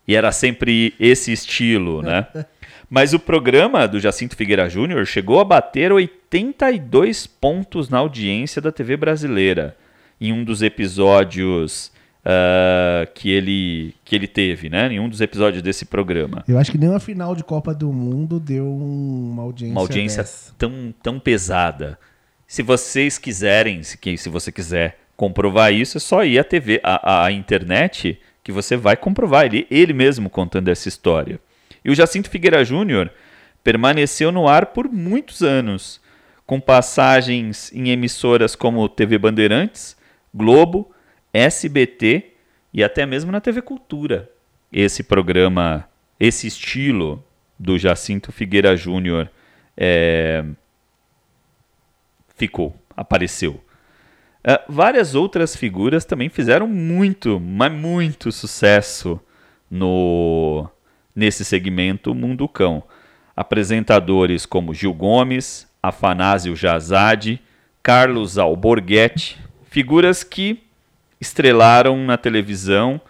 E era sempre esse estilo, né? (laughs) Mas o programa do Jacinto Figueira Júnior chegou a bater 82 pontos na audiência da TV brasileira em um dos episódios uh, que, ele, que ele teve, né? Em um dos episódios desse programa. Eu acho que nem uma final de Copa do Mundo deu uma audiência. Uma audiência tão, tão pesada. Se vocês quiserem, se, se você quiser comprovar isso, é só ir à TV, à, à internet, que você vai comprovar. Ele, ele mesmo contando essa história. E o Jacinto Figueira Júnior permaneceu no ar por muitos anos, com passagens em emissoras como TV Bandeirantes, Globo, SBT e até mesmo na TV Cultura. Esse programa, esse estilo do Jacinto Figueira Júnior é, ficou, apareceu. Uh, várias outras figuras também fizeram muito, mas muito sucesso no nesse segmento Munducão. Apresentadores como Gil Gomes, Afanásio Jazade, Carlos Alborguete, figuras que estrelaram na televisão,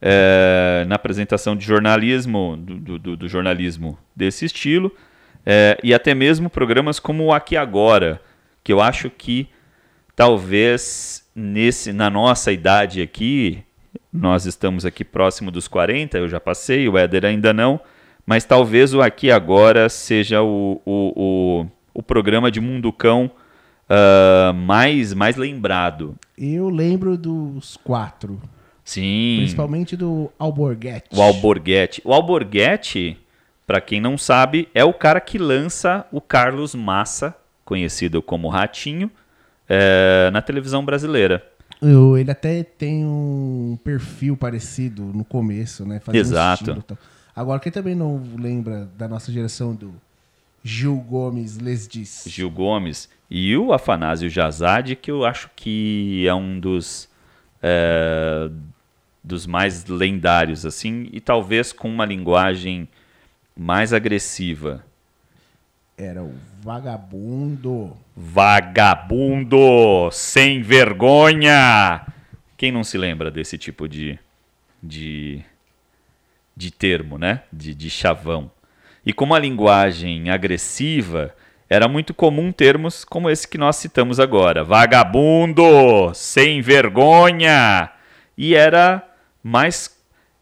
é, na apresentação de jornalismo, do, do, do jornalismo desse estilo, é, e até mesmo programas como o Aqui Agora, que eu acho que talvez nesse na nossa idade aqui, nós estamos aqui próximo dos 40, eu já passei, o Éder ainda não, mas talvez o Aqui Agora seja o, o, o, o programa de Munducão uh, mais, mais lembrado. Eu lembro dos quatro. Sim. Principalmente do Alborguete. O Alborguete. O Alborguete, para quem não sabe, é o cara que lança o Carlos Massa, conhecido como Ratinho, é, na televisão brasileira. Eu, ele até tem um perfil parecido no começo, né? Fazia Exato. Um Agora, quem também não lembra da nossa geração do Gil Gomes les diz? Gil Gomes. E o Afanásio Jazade, que eu acho que é um dos, é, dos mais lendários, assim, e talvez com uma linguagem mais agressiva. Era o vagabundo. Vagabundo! Sem vergonha! Quem não se lembra desse tipo de, de, de termo, né? De, de chavão. E com uma linguagem agressiva, era muito comum termos como esse que nós citamos agora: vagabundo, sem vergonha. E era mais.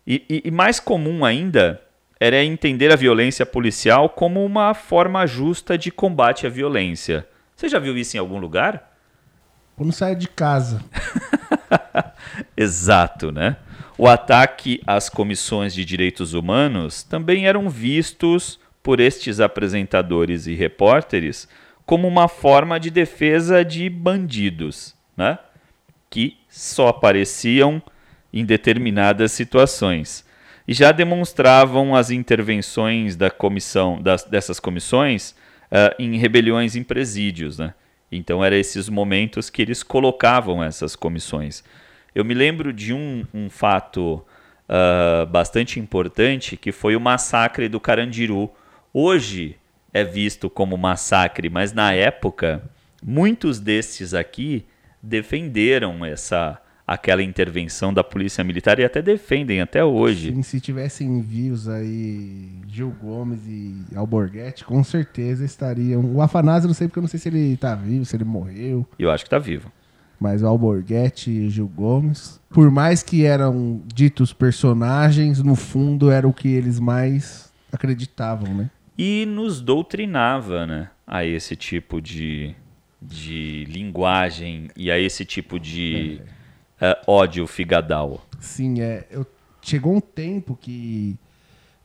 E, e, e mais comum ainda era entender a violência policial como uma forma justa de combate à violência. Você já viu isso em algum lugar? Quando sai de casa. (laughs) Exato, né? O ataque às comissões de direitos humanos também eram vistos por estes apresentadores e repórteres como uma forma de defesa de bandidos, né? que só apareciam em determinadas situações. E já demonstravam as intervenções da comissão, das, dessas comissões uh, em rebeliões em presídios. Né? Então eram esses momentos que eles colocavam essas comissões. Eu me lembro de um, um fato uh, bastante importante que foi o massacre do Carandiru, hoje é visto como massacre, mas na época muitos desses aqui defenderam essa aquela intervenção da polícia militar e até defendem até hoje. Sim, se tivessem vivos aí Gil Gomes e Alborguete, com certeza estariam. O Afanásio não sei porque eu não sei se ele está vivo, se ele morreu. Eu acho que está vivo. Mas o Alborguete e o Gil Gomes, por mais que eram ditos personagens, no fundo era o que eles mais acreditavam, né? e nos doutrinava né, a esse tipo de, de linguagem e a esse tipo de é. Uh, ódio figadal. Sim, é. Eu, chegou um tempo que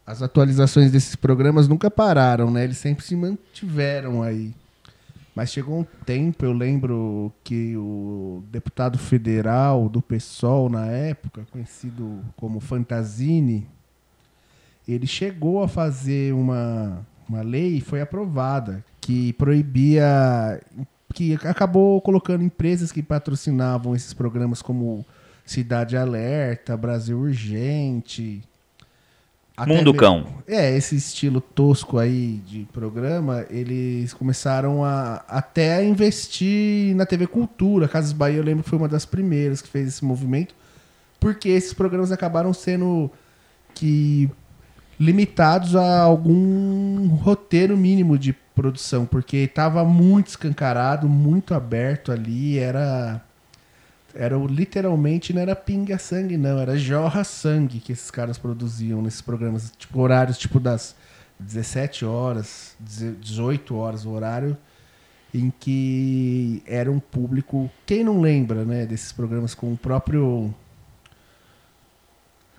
as atualizações desses programas nunca pararam, né? Eles sempre se mantiveram aí. Mas chegou um tempo, eu lembro que o deputado federal do PSOL na época, conhecido como Fantazini, ele chegou a fazer uma, uma lei foi aprovada que proibia que acabou colocando empresas que patrocinavam esses programas como Cidade Alerta, Brasil Urgente, Mundo Cão. É, esse estilo tosco aí de programa, eles começaram a até a investir na TV Cultura. Casas Bahia, eu lembro que foi uma das primeiras que fez esse movimento, porque esses programas acabaram sendo que limitados a algum roteiro mínimo de produção, porque estava muito escancarado, muito aberto ali, era era literalmente não era pinga sangue não, era jorra sangue que esses caras produziam nesses programas, tipo horários tipo das 17 horas, 18 horas o horário em que era um público, quem não lembra, né, desses programas com o próprio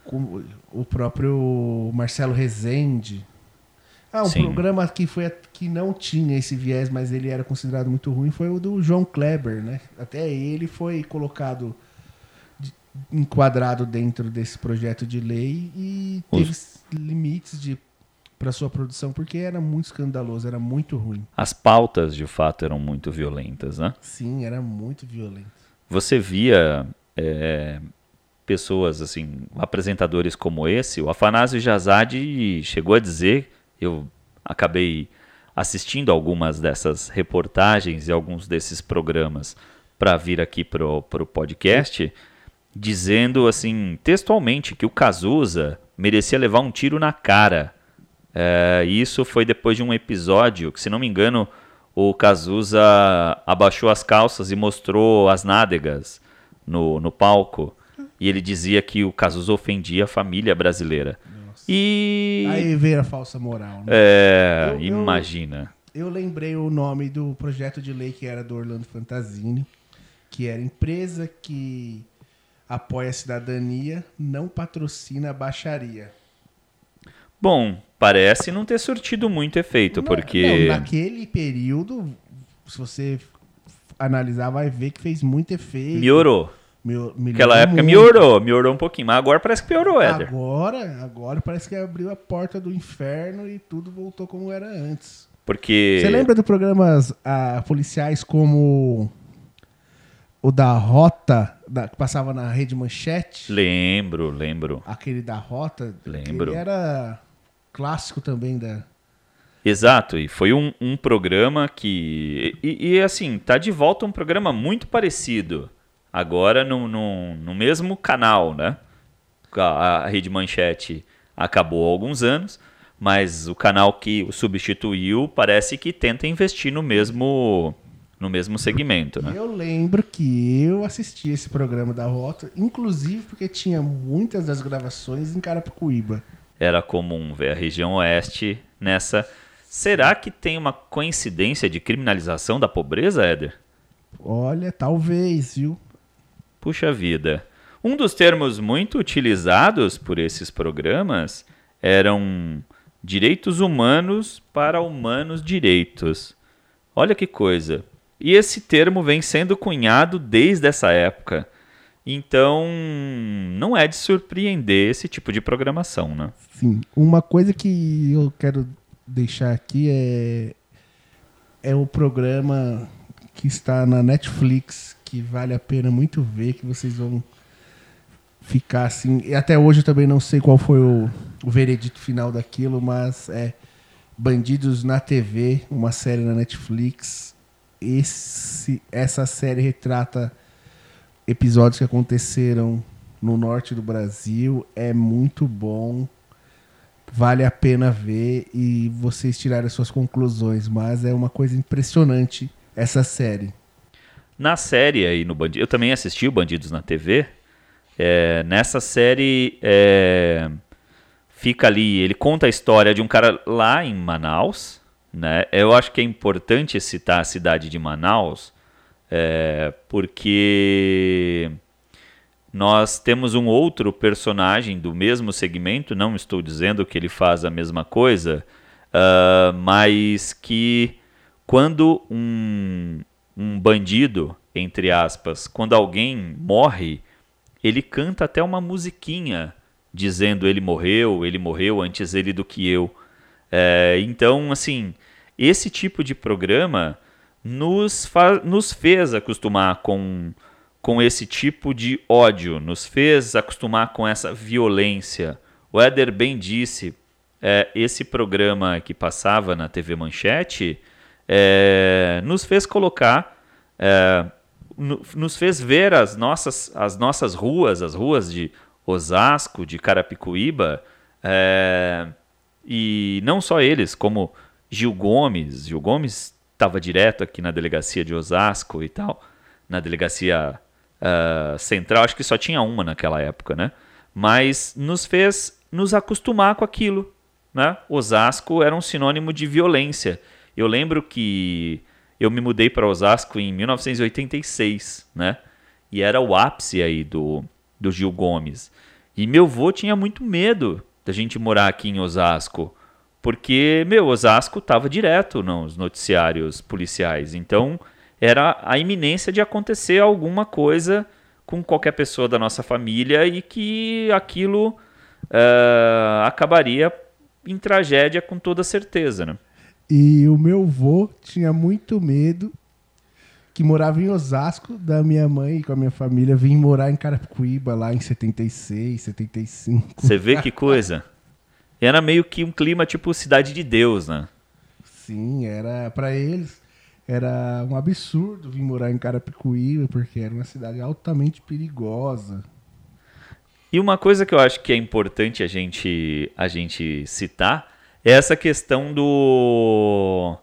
com o próprio Marcelo Rezende. Ah, um Sim. programa que, foi, que não tinha esse viés, mas ele era considerado muito ruim, foi o do João Kleber, né? Até ele foi colocado, enquadrado dentro desse projeto de lei e teve Os... limites de para sua produção, porque era muito escandaloso, era muito ruim. As pautas, de fato, eram muito violentas, né? Sim, era muito violento. Você via é, pessoas, assim, apresentadores como esse, o Afanásio Jazade chegou a dizer, eu acabei assistindo algumas dessas reportagens e alguns desses programas para vir aqui pro, pro podcast, dizendo assim, textualmente, que o Cazuza merecia levar um tiro na cara. É, isso foi depois de um episódio que, se não me engano, o Cazuza abaixou as calças e mostrou as nádegas no, no palco. E ele dizia que o Cazuza ofendia a família brasileira. E. Aí veio a falsa moral. Né? É, Eu- eu- imagina. Eu lembrei o nome do projeto de lei que era do Orlando Fantasini, que era empresa que apoia a cidadania, não patrocina a baixaria. Bom, parece não ter surtido muito efeito, Na- porque. não, naquele período, se você analisar, vai ver que fez muito efeito. Melhorou. Meu, Naquela época melhorou, melhorou um pouquinho, mas agora parece que piorou, Éder. Agora, agora parece que abriu a porta do inferno e tudo voltou como era antes. Porque. Você lembra de programas ah, policiais como o da Rota, da- que passava na Rede Manchete? Lembro, lembro. Aquele da Rota? Lembro. Ele era clássico também da... Exato, e foi um, um programa que. E, e, assim, tá de volta um programa muito parecido. Agora no, no, no mesmo canal, né? A, a Rede Manchete acabou há alguns anos, mas o canal que o substituiu parece que tenta investir no mesmo, no mesmo segmento, né? Eu lembro que eu assisti esse programa da Rota, inclusive porque tinha muitas das gravações em Carapicuíba. Era comum ver a região oeste nessa. Será que tem uma coincidência de criminalização da pobreza, Éder? Olha, talvez, viu? Puxa vida. Um dos termos muito utilizados por esses programas eram direitos humanos para humanos direitos. Olha que coisa. E esse termo vem sendo cunhado desde essa época. Então, não é de surpreender esse tipo de programação, né? Sim, uma coisa que eu quero deixar aqui é é o programa que está na Netflix, que vale a pena muito ver, que vocês vão ficar assim. E até hoje eu também não sei qual foi o, o veredito final daquilo, mas é Bandidos na TV, uma série na Netflix. Esse, essa série retrata episódios que aconteceram no norte do Brasil. É muito bom. Vale a pena ver e vocês tirarem as suas conclusões. Mas é uma coisa impressionante essa série. Na série aí no Bandido, eu também assisti o Bandidos na TV. É, nessa série é, fica ali, ele conta a história de um cara lá em Manaus, né? Eu acho que é importante citar a cidade de Manaus, é, porque nós temos um outro personagem do mesmo segmento, não estou dizendo que ele faz a mesma coisa, ah, mas que quando um, um bandido, entre aspas, quando alguém morre, ele canta até uma musiquinha dizendo ele morreu, ele morreu antes ele do que eu. É, então, assim, esse tipo de programa nos, nos fez acostumar com, com esse tipo de ódio, nos fez acostumar com essa violência. O Éder bem disse, é, esse programa que passava na TV Manchete é, nos fez colocar, é, no- nos fez ver as nossas, as nossas ruas, as ruas de Osasco, de Carapicuíba, é, e não só eles, como Gil Gomes. Gil Gomes estava direto aqui na delegacia de Osasco e tal, na delegacia ah, central, acho que só tinha uma naquela época, né? Mas nos fez nos acostumar com aquilo, né? Osasco era um sinônimo de violência. Eu lembro que eu me mudei para Osasco em 1986, né? E era o ápice aí do, do Gil Gomes. E meu avô tinha muito medo da gente morar aqui em Osasco, porque, meu, Osasco estava direto nos noticiários policiais. Então, era a iminência de acontecer alguma coisa com qualquer pessoa da nossa família e que aquilo eh, acabaria em tragédia com toda certeza, né? E o meu vô tinha muito medo que morava em Osasco, da minha mãe com a minha família vir morar em Carapicuíba lá em 76, 75. Você vê que coisa. Era meio que um clima tipo cidade de Deus, né? Sim, era para eles era um absurdo vir morar em Carapicuíba porque era uma cidade altamente perigosa. E uma coisa que eu acho que é importante a gente a gente citar essa questão do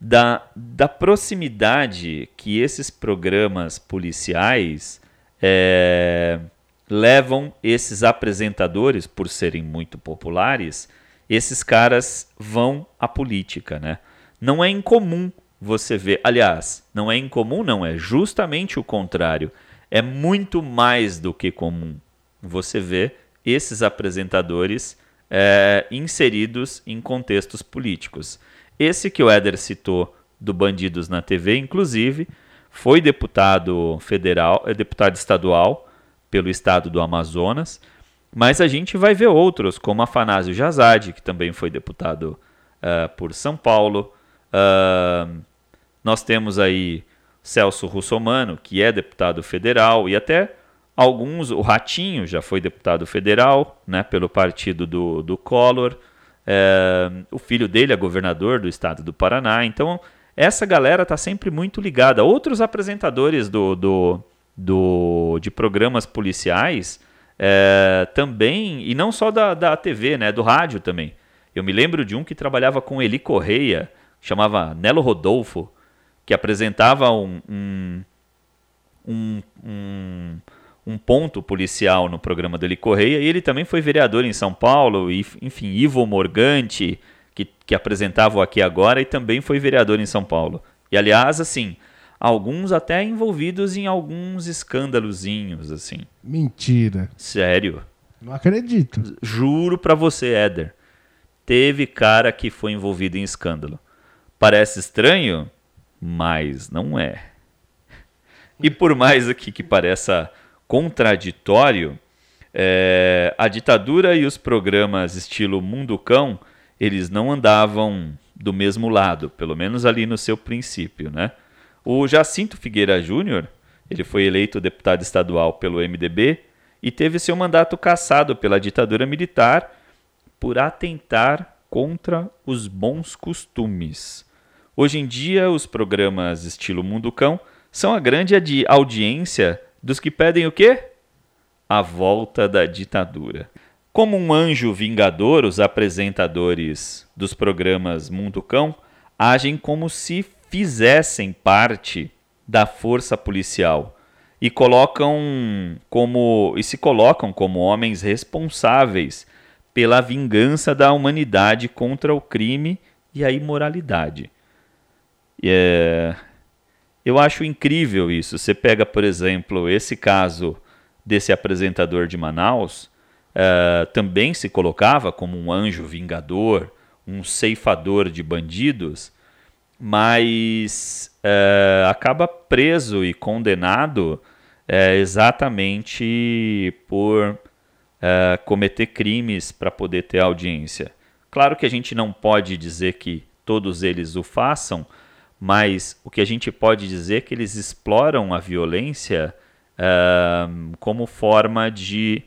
da, da proximidade que esses programas policiais é, levam esses apresentadores, por serem muito populares, esses caras vão à política, né? Não é incomum você ver, aliás, não é incomum, não, é justamente o contrário. É muito mais do que comum você ver esses apresentadores é, inseridos em contextos políticos. Esse que o Éder citou do Bandidos na TV, inclusive, foi deputado federal, é deputado estadual pelo estado do Amazonas, mas a gente vai ver outros, como Afanásio Jazade, que também foi deputado uh, por São Paulo. Uh, nós temos aí Celso Russomano, que é deputado federal, e até alguns, o Ratinho já foi deputado federal, né, pelo partido do, do Collor. É, o filho dele é governador do estado do Paraná. Então, essa galera está sempre muito ligada. Outros apresentadores do, do, do de programas policiais é, também, e não só da, da TV, né, do rádio também. Eu me lembro de um que trabalhava com Eli Correia, chamava Nelo Rodolfo, que apresentava um, um, um, um um ponto policial no programa do Eli Correia, e ele também foi vereador em São Paulo, e, enfim, Ivo Morgante, que, que apresentava o Aqui Agora, e também foi vereador em São Paulo. E, aliás, assim, alguns até envolvidos em alguns escândalozinhos, assim. Mentira. Sério. Não acredito. Juro pra você, Éder. Teve cara que foi envolvido em escândalo. Parece estranho, mas não é. E por mais aqui que pareça contraditório, é, a ditadura e os programas estilo Mundo Cão, eles não andavam do mesmo lado, pelo menos ali no seu princípio, né? O Jacinto Figueira Júnior, ele foi eleito deputado estadual pelo MDB e teve seu mandato cassado pela ditadura militar por atentar contra os bons costumes. Hoje em dia, os programas estilo Mundo Cão são a grande audiência dos que pedem o quê? A volta da ditadura. Como um anjo vingador, os apresentadores dos programas Mundo Cão agem como se fizessem parte da força policial e colocam como e se colocam como homens responsáveis pela vingança da humanidade contra o crime e a imoralidade. É, eu acho incrível isso. Você pega, por exemplo, esse caso desse apresentador de Manaus, uh, também se colocava como um anjo vingador, um ceifador de bandidos, mas uh, acaba preso e condenado uh, exatamente por cometer crimes para poder ter audiência. Claro que a gente não pode dizer que todos eles o façam, mas o que a gente pode dizer é que eles exploram a violência uh, como forma de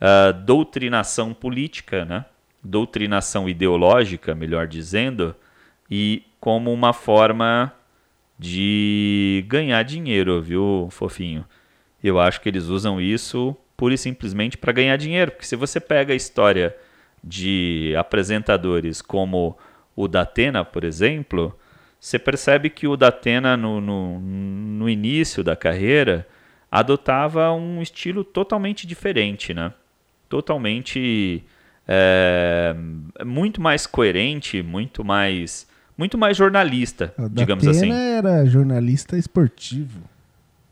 uh, doutrinação política, né? doutrinação ideológica, melhor dizendo, e como uma forma de ganhar dinheiro, viu, fofinho? Eu acho que eles usam isso pura e simplesmente para ganhar dinheiro, porque se você pega a história de apresentadores como o da Atena, por exemplo, você percebe que o Datena, no, no, no, início da carreira, adotava um estilo totalmente diferente, né? Totalmente é, muito mais coerente, muito mais muito mais jornalista, o digamos Datena assim. era jornalista esportivo.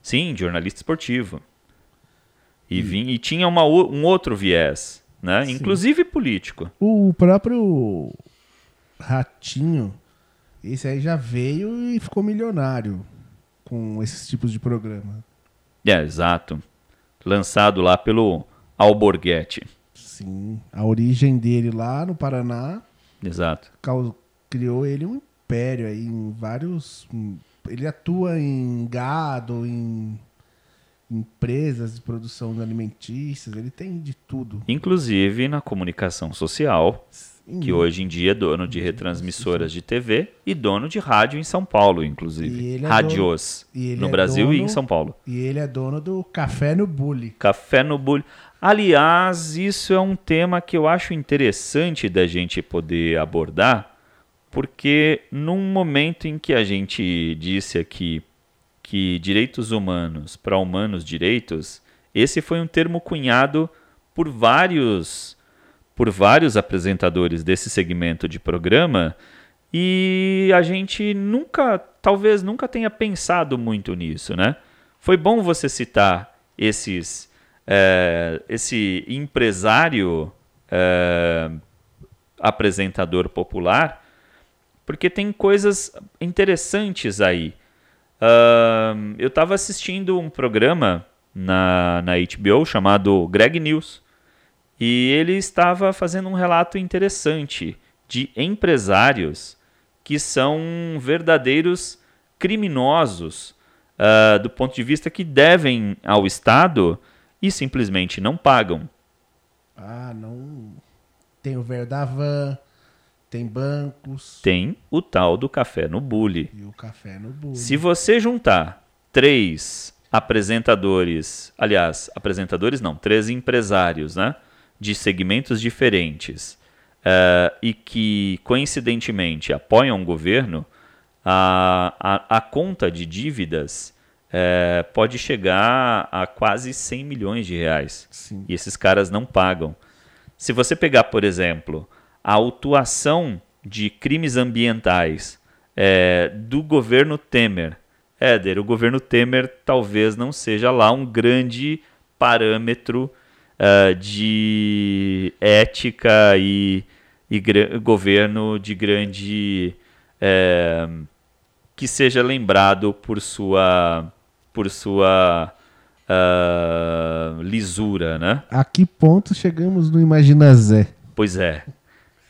Sim, jornalista esportivo. E, e tinha uma, um outro viés, né? Sim. Inclusive político. O próprio Ratinho esse aí já veio e ficou milionário com esses tipos de programa. É, exato. Lançado lá pelo Alborguete. Sim. A origem dele lá no Paraná Exato. criou ele um império aí em vários. hum, Ele atua em gado, em empresas de produção alimentícias, ele tem de tudo. Inclusive na comunicação social, que Em- hoje em dia é dono de retransmissoras de TV e dono de rádio em São Paulo, E inclusive. ele é Rádios dono- ele no é Brasil e em dono- São Paulo. E ele é dono do Café no Bully. Café no bullying. Aliás, isso é um tema que eu acho interessante da gente poder abordar, porque num momento em que a gente disse aqui que direitos humanos para humanos direitos, esse foi um termo cunhado por vários por vários apresentadores desse segmento de programa e a gente nunca, talvez nunca tenha pensado muito nisso, né? Foi bom você citar esses, eh, esse empresário eh, apresentador popular, porque tem coisas interessantes aí. Ahn, eu estava assistindo um programa na, na HBO chamado Greg News. E ele estava fazendo um relato interessante de empresários que são verdadeiros criminosos ah, do ponto de vista que devem ao Estado e simplesmente não pagam. Ah, não. Tem o Verdavan, tem bancos Tem o tal do café no bully. e o Café no Bully. Se você juntar três apresentadores, aliás, apresentadores não, três empresários, né, de segmentos diferentes eh, e que coincidentemente apoiam o governo, a, a, a conta de dívidas eh, pode chegar a quase 100 milhões de reais. Sim. E esses caras não pagam. Se você pegar, por exemplo, a autuação de crimes ambientais eh, do governo Temer, Éder, o governo Temer talvez não seja lá um grande parâmetro ah, de ética e, e governo de grande. eh, que seja lembrado por sua. por sua. ah, lisura, né? A que ponto chegamos no Imagina Zé? Pois é.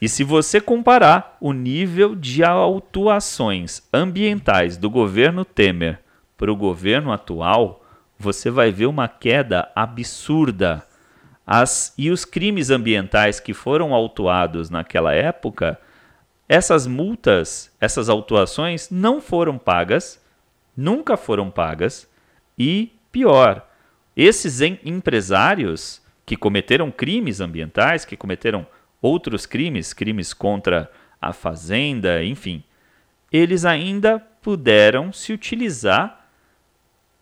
E se você comparar o nível de autuações ambientais do governo Temer para o governo atual, você vai ver uma queda absurda. As, e os crimes ambientais que foram autuados naquela época, essas multas, essas autuações não foram pagas, nunca foram pagas, e pior, esses em- empresários que cometeram crimes ambientais, que cometeram outros crimes, crimes contra a fazenda, enfim, eles ainda puderam se utilizar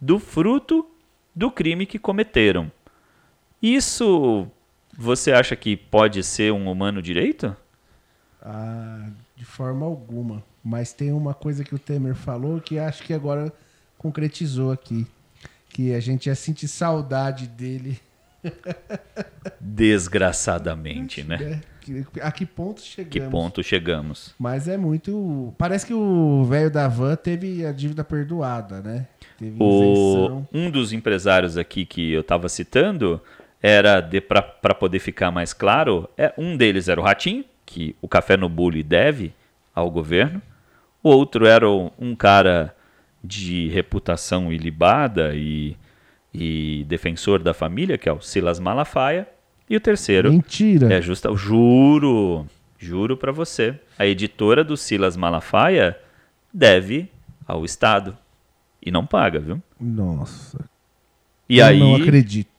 do fruto do crime que cometeram. Isso você acha que pode ser um humano direito? Ah, de forma alguma. Mas tem uma coisa que o Temer falou que acho que agora concretizou aqui. Que a gente ia sentir saudade dele. Desgraçadamente, né? Que- A que ponto chegamos? Que ponto chegamos? Mas é muito. Parece que o velho da van teve a dívida perdoada, né? Teve O, isenção. um dos empresários aqui que eu estava citando era para poder ficar mais claro, é um deles era o Ratinho, que o Café no Bully deve ao governo. O outro era um cara de reputação ilibada e, e defensor da família, que é o Silas Malafaia. E o terceiro Mentira. é justa, juro, juro para você. A editora do Silas Malafaia deve ao Estado e não paga, viu? Nossa. E eu aí, não acredito.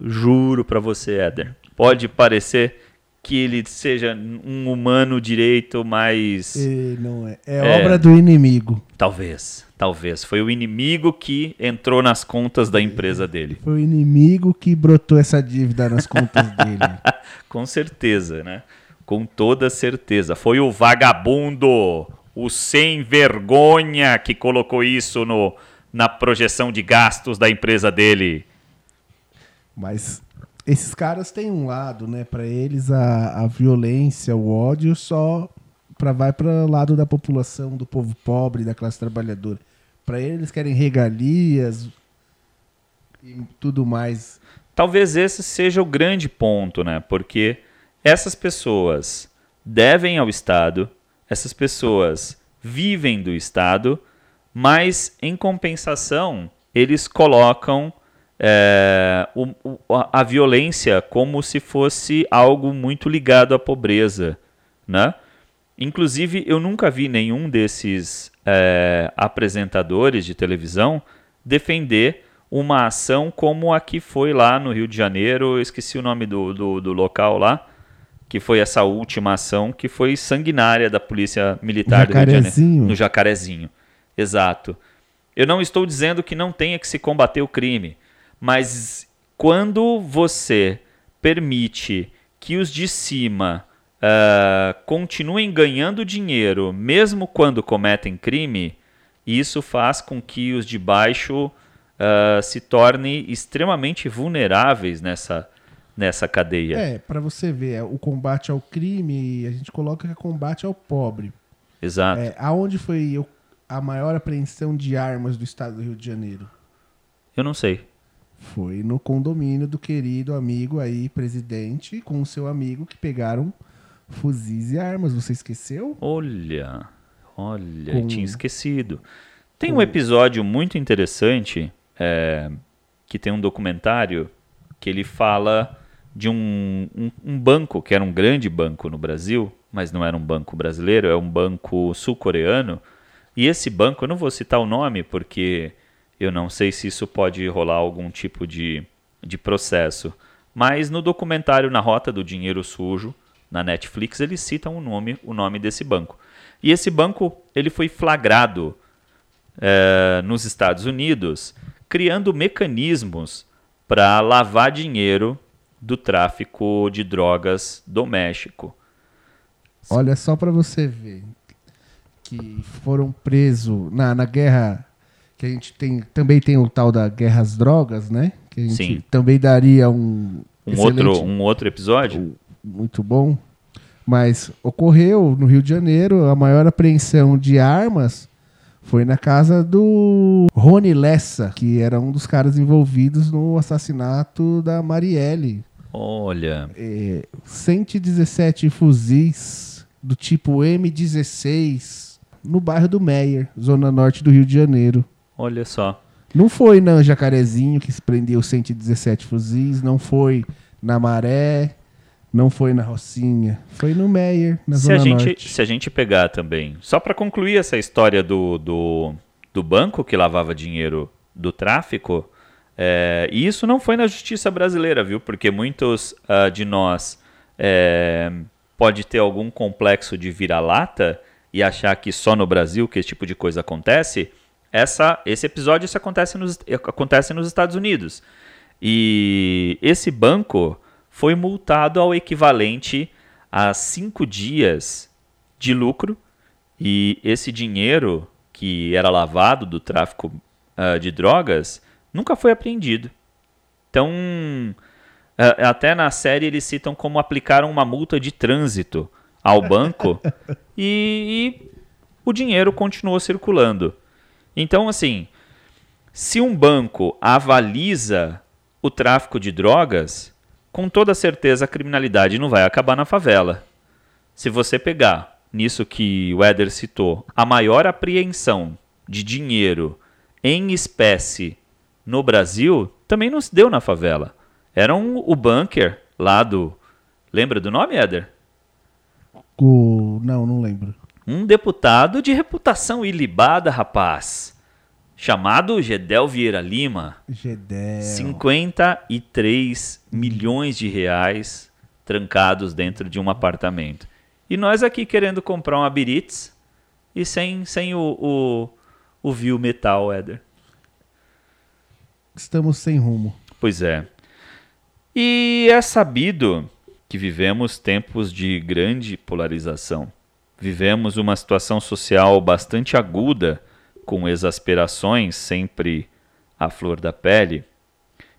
Juro para você, Éder, pode parecer que ele seja um humano direito, mas E não é. É, É. obra do inimigo. talvez, talvez foi o inimigo que entrou nas contas da empresa dele. Foi o inimigo que brotou essa dívida nas contas (laughs) dele. Com certeza, né? Com toda certeza. Foi o vagabundo, o sem vergonha que colocou isso no, na projeção de gastos da empresa dele. Mas esses caras têm um lado, né? Pra eles a, a violência, o ódio só pra, vai para lado da população, do povo pobre, da classe trabalhadora. Pra eles querem regalias e tudo mais. Talvez esse seja o grande ponto, né? Porque essas pessoas devem ao Estado, essas pessoas vivem do Estado, mas em compensação eles colocam é, o, o, a violência como se fosse algo muito ligado à pobreza, né? Inclusive, eu nunca vi nenhum desses é, apresentadores de televisão defender uma ação como a que foi lá no Rio de Janeiro, eu esqueci o nome do, do, do local lá, que foi essa última ação que foi sanguinária da Polícia Militar do Rio de Janeiro. No Jacarezinho. Exato. Eu não estou dizendo que não tenha que se combater o crime, mas quando você permite que os de cima uh, continuem ganhando dinheiro, mesmo quando cometem crime, isso faz com que os de baixo uh, se tornem extremamente vulneráveis nessa, nessa cadeia. É, para você ver, é, o combate ao crime, a gente coloca que é combate ao pobre. Exato. É, aonde foi a maior apreensão de armas do estado do Rio de Janeiro? Eu não sei. Foi no condomínio do querido amigo aí, presidente, com o seu amigo que pegaram fuzis e armas. Você esqueceu? Olha, olha, com... tinha esquecido. Tem com... um episódio muito interessante é, que tem um documentário que ele fala de um, um, um, banco, que era um grande banco no Brasil, mas não era um banco brasileiro, é um banco sul-coreano. E esse banco, eu não vou citar o nome porque eu não sei se isso pode rolar algum tipo de, de processo. Mas no documentário Na Rota do Dinheiro Sujo, na Netflix, eles citam o nome, o nome desse banco. E esse banco ele foi flagrado é, nos Estados Unidos, criando mecanismos para lavar dinheiro do tráfico de drogas doméstico. Olha só para você ver que foram presos na, na guerra que a gente tem também tem o tal da guerra às drogas, né? Que a gente Sim. também daria um um outro um outro episódio muito bom. Mas ocorreu no Rio de Janeiro a maior apreensão de armas foi na casa do Rony Lessa, que era um dos caras envolvidos no assassinato da Marielle. Olha. É, 117 fuzis do tipo M16 no bairro do Meyer, zona norte do Rio de Janeiro. Olha só. Não foi na Jacarezinho que se prendeu 117 fuzis, não foi na Maré, não foi na Rocinha, foi no Meyer, na se Zona a gente, Norte. Se a gente pegar também, só para concluir essa história do, do, do, banco que lavava dinheiro do tráfico, é, e isso não foi na justiça brasileira, viu? Porque muitos uh, de nós é, pode ter algum complexo de vira-lata e achar que só no Brasil que esse tipo de coisa acontece. Essa, esse episódio isso acontece nos, acontece nos Estados Unidos. E esse banco foi multado ao equivalente a cinco dias de lucro e esse dinheiro que era lavado do tráfico uh, de drogas nunca foi apreendido. Então, uh, até na série eles citam como aplicaram uma multa de trânsito ao banco (laughs) e, e o dinheiro continuou circulando. Então, assim, se um banco avaliza o tráfico de drogas, com toda certeza a criminalidade não vai acabar na favela. Se você pegar nisso que o Éder citou, a maior apreensão de dinheiro em espécie no Brasil também não se deu na favela. Era um, o bunker lá do. Lembra do nome, Éder? O... Não, não lembro. Um deputado de reputação ilibada, rapaz chamado Gedel Vieira Lima. Gedel. 53 milhões de reais trancados dentro de um apartamento. E nós aqui querendo comprar uma Biritz e sem, sem o, o, o viu metal, Éder. Estamos sem rumo. Pois é. E é sabido que vivemos tempos de grande polarização. Vivemos uma situação social bastante aguda com exasperações sempre à flor da pele.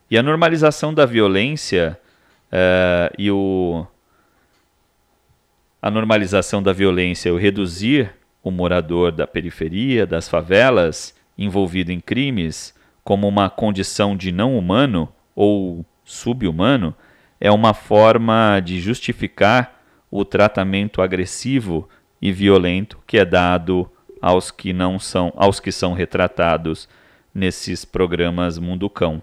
E a normalização da violência uh, e o a normalização da violência, o reduzir o morador da periferia, das favelas, envolvido em crimes, como uma condição de não humano ou subhumano, é uma forma de justificar o tratamento agressivo e violento que é dado aos que não são, aos que são retratados nesses programas Mundo Cão.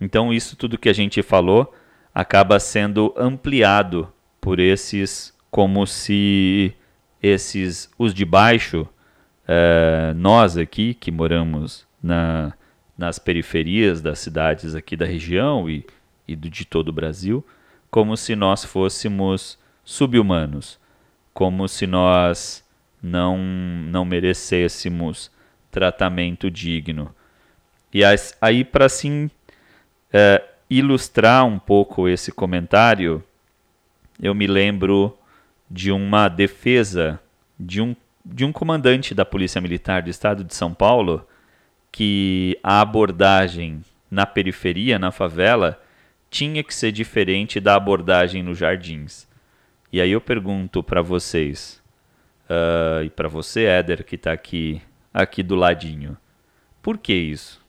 Então isso tudo que a gente falou acaba sendo ampliado por esses como se esses os de baixo eh, nós aqui que moramos na, nas periferias das cidades aqui da região e, e de todo o Brasil como se nós fôssemos subhumanos como se nós não não merecêssemos tratamento digno e aí para assim é, ilustrar um pouco esse comentário, eu me lembro de uma defesa de um, de um comandante da Polícia Militar do Estado de São Paulo que a abordagem na periferia, na favela, tinha que ser diferente da abordagem nos jardins. E aí eu pergunto para vocês, uh, e para você, Éder, que está aqui, aqui do ladinho, por que isso?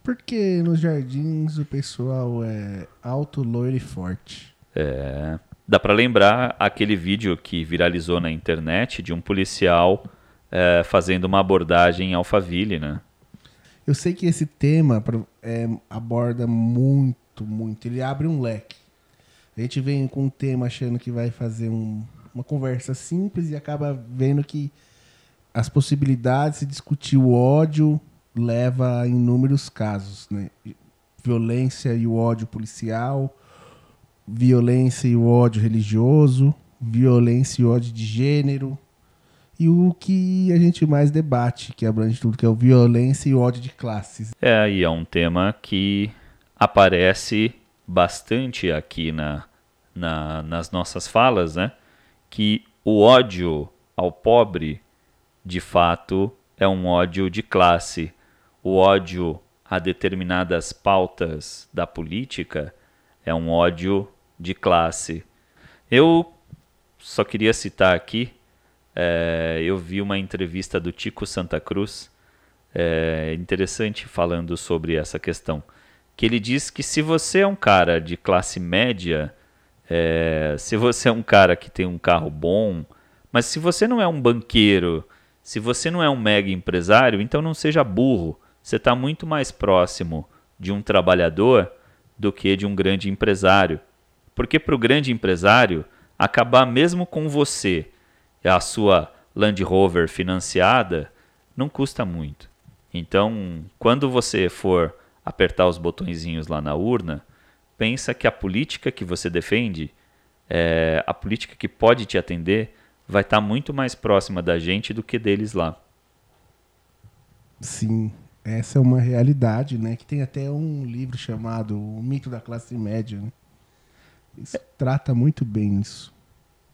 Porque nos jardins o pessoal é alto, loiro e forte. É. Dá para lembrar aquele vídeo que viralizou na internet de um policial é, fazendo uma abordagem em Alphaville, né? Eu sei que esse tema é, aborda muito, muito. Ele abre um leque. A gente vem com um tema achando que vai fazer um, uma conversa simples e acaba vendo que as possibilidades de discutir o ódio, leva a inúmeros casos, né? Violência e o ódio policial, violência e o ódio religioso, violência e ódio de gênero, e o que a gente mais debate, que abrange tudo, que é o violência e o ódio de classes. É, e é um tema que aparece bastante aqui na, na, nas nossas falas, né? Que o ódio ao pobre, de fato, é um ódio de classe o ódio a determinadas pautas da política é um ódio de classe. Eu só queria citar aqui, é, eu vi uma entrevista do Tico Santa Cruz, é, interessante falando sobre essa questão, que ele diz que se você é um cara de classe média, é, se você é um cara que tem um carro bom, mas se você não é um banqueiro, se você não é um mega empresário, então não seja burro você está muito mais próximo de um trabalhador do que de um grande empresário. Porque para o grande empresário, acabar mesmo com você, a sua Land Rover financiada, não custa muito. Então, quando você for apertar os botõezinhos lá na urna, pensa que a política que você defende, é, a política que pode te atender, vai estar tá muito mais próxima da gente do que deles lá. Sim, essa é uma realidade, né? Que tem até um livro chamado O Mito da Classe Média. Né? Isso trata muito bem isso.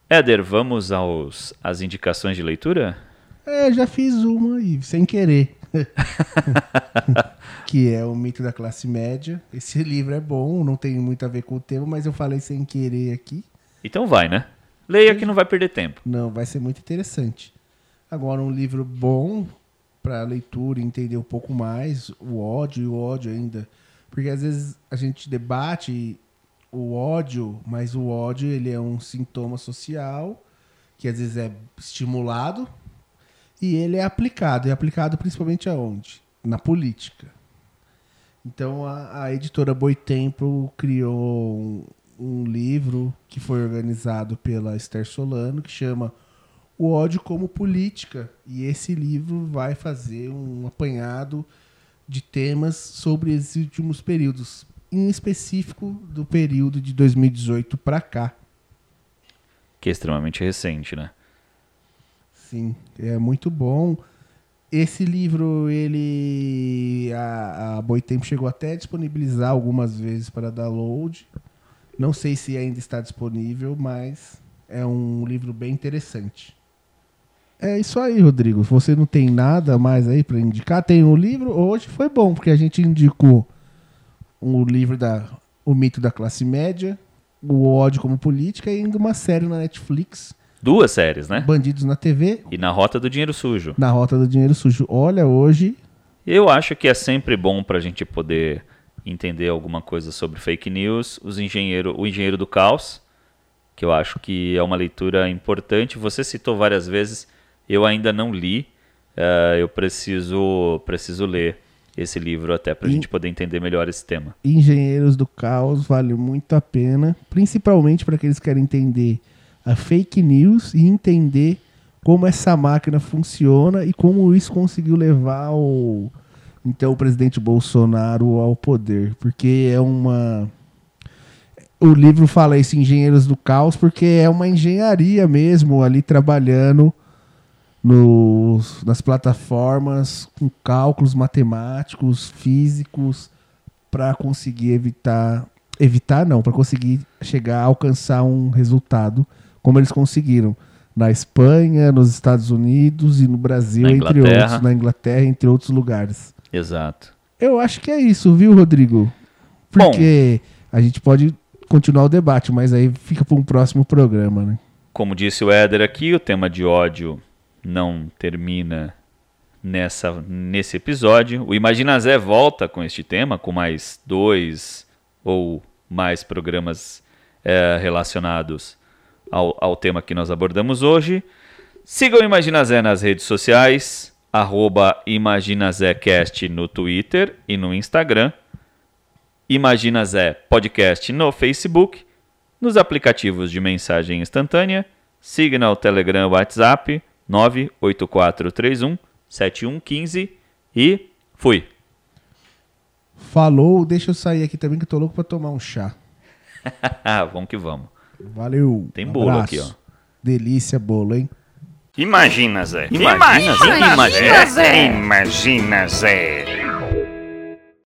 Éder, vamos aos às indicações de leitura? É, já fiz uma aí, sem querer. (laughs) que é o mito da classe média. Esse livro é bom, não tem muito a ver com o tema, mas eu falei sem querer aqui. Então vai, né? Leia que não vai perder tempo. Não, vai ser muito interessante. Agora, um livro bom, para leitura e entender um pouco mais o ódio e o ódio ainda. Porque às vezes a gente debate o ódio, mas o ódio ele é um sintoma social que às vezes é estimulado e ele é aplicado. É aplicado principalmente aonde? Na política. Então a, a editora Boitempo criou um, um livro que foi organizado pela Esther Solano que chama o ódio como política. E esse livro vai fazer um apanhado de temas sobre esses últimos períodos, em específico do período de 2018 para cá. Que é extremamente recente, né? Sim, é muito bom. Esse livro, ele. A, a Boitempo chegou até a disponibilizar algumas vezes para download. Não sei se ainda está disponível, mas é um livro bem interessante. É isso aí, Rodrigo. Você não tem nada mais aí para indicar? Tem um livro. Hoje foi bom, porque a gente indicou um livro da O Mito da Classe Média, O Ódio como Política e ainda uma série na Netflix. Duas séries, né? Bandidos na TV. E na Rota do Dinheiro Sujo. Na Rota do Dinheiro Sujo. Olha, hoje. Eu acho que é sempre bom para a gente poder entender alguma coisa sobre fake news. Os engenheiro, o Engenheiro do Caos que eu acho que é uma leitura importante. Você citou várias vezes, eu ainda não li, uh, eu preciso, preciso ler esse livro até para a gente poder entender melhor esse tema. Engenheiros do Caos vale muito a pena, principalmente para aqueles que querem entender a fake news e entender como essa máquina funciona e como isso conseguiu levar o então o presidente Bolsonaro ao poder, porque é uma o livro fala isso Engenheiros do Caos porque é uma engenharia mesmo ali trabalhando nos, nas plataformas com cálculos matemáticos, físicos para conseguir evitar evitar não, para conseguir chegar a alcançar um resultado como eles conseguiram na Espanha, nos Estados Unidos e no Brasil, entre outros, na Inglaterra, entre outros lugares. Exato. Eu acho que é isso, viu, Rodrigo? Porque a gente pode continuar o debate, mas aí fica para um próximo programa, né? Como disse o Éder aqui, o tema de ódio não termina nessa, nesse episódio. O Imagina Zé volta com este tema, com mais dois ou mais programas eh, relacionados ao, ao tema que nós abordamos hoje. Sigam o Imagina Zé nas redes sociais, arroba ImaginaZéCast no Twitter e no Instagram. Imagina Zé Podcast no Facebook, nos aplicativos de mensagem instantânea, Signal, Telegram, WhatsApp 98431 7115 e fui. Falou, deixa eu sair aqui também que eu tô louco para tomar um chá. (laughs) vamos que vamos. Valeu. Tem bolo abraço. aqui, ó. Delícia bolo, hein? Imagina, Zé. Imagina, Zé. Imagina, Zé. Imagina, Zé.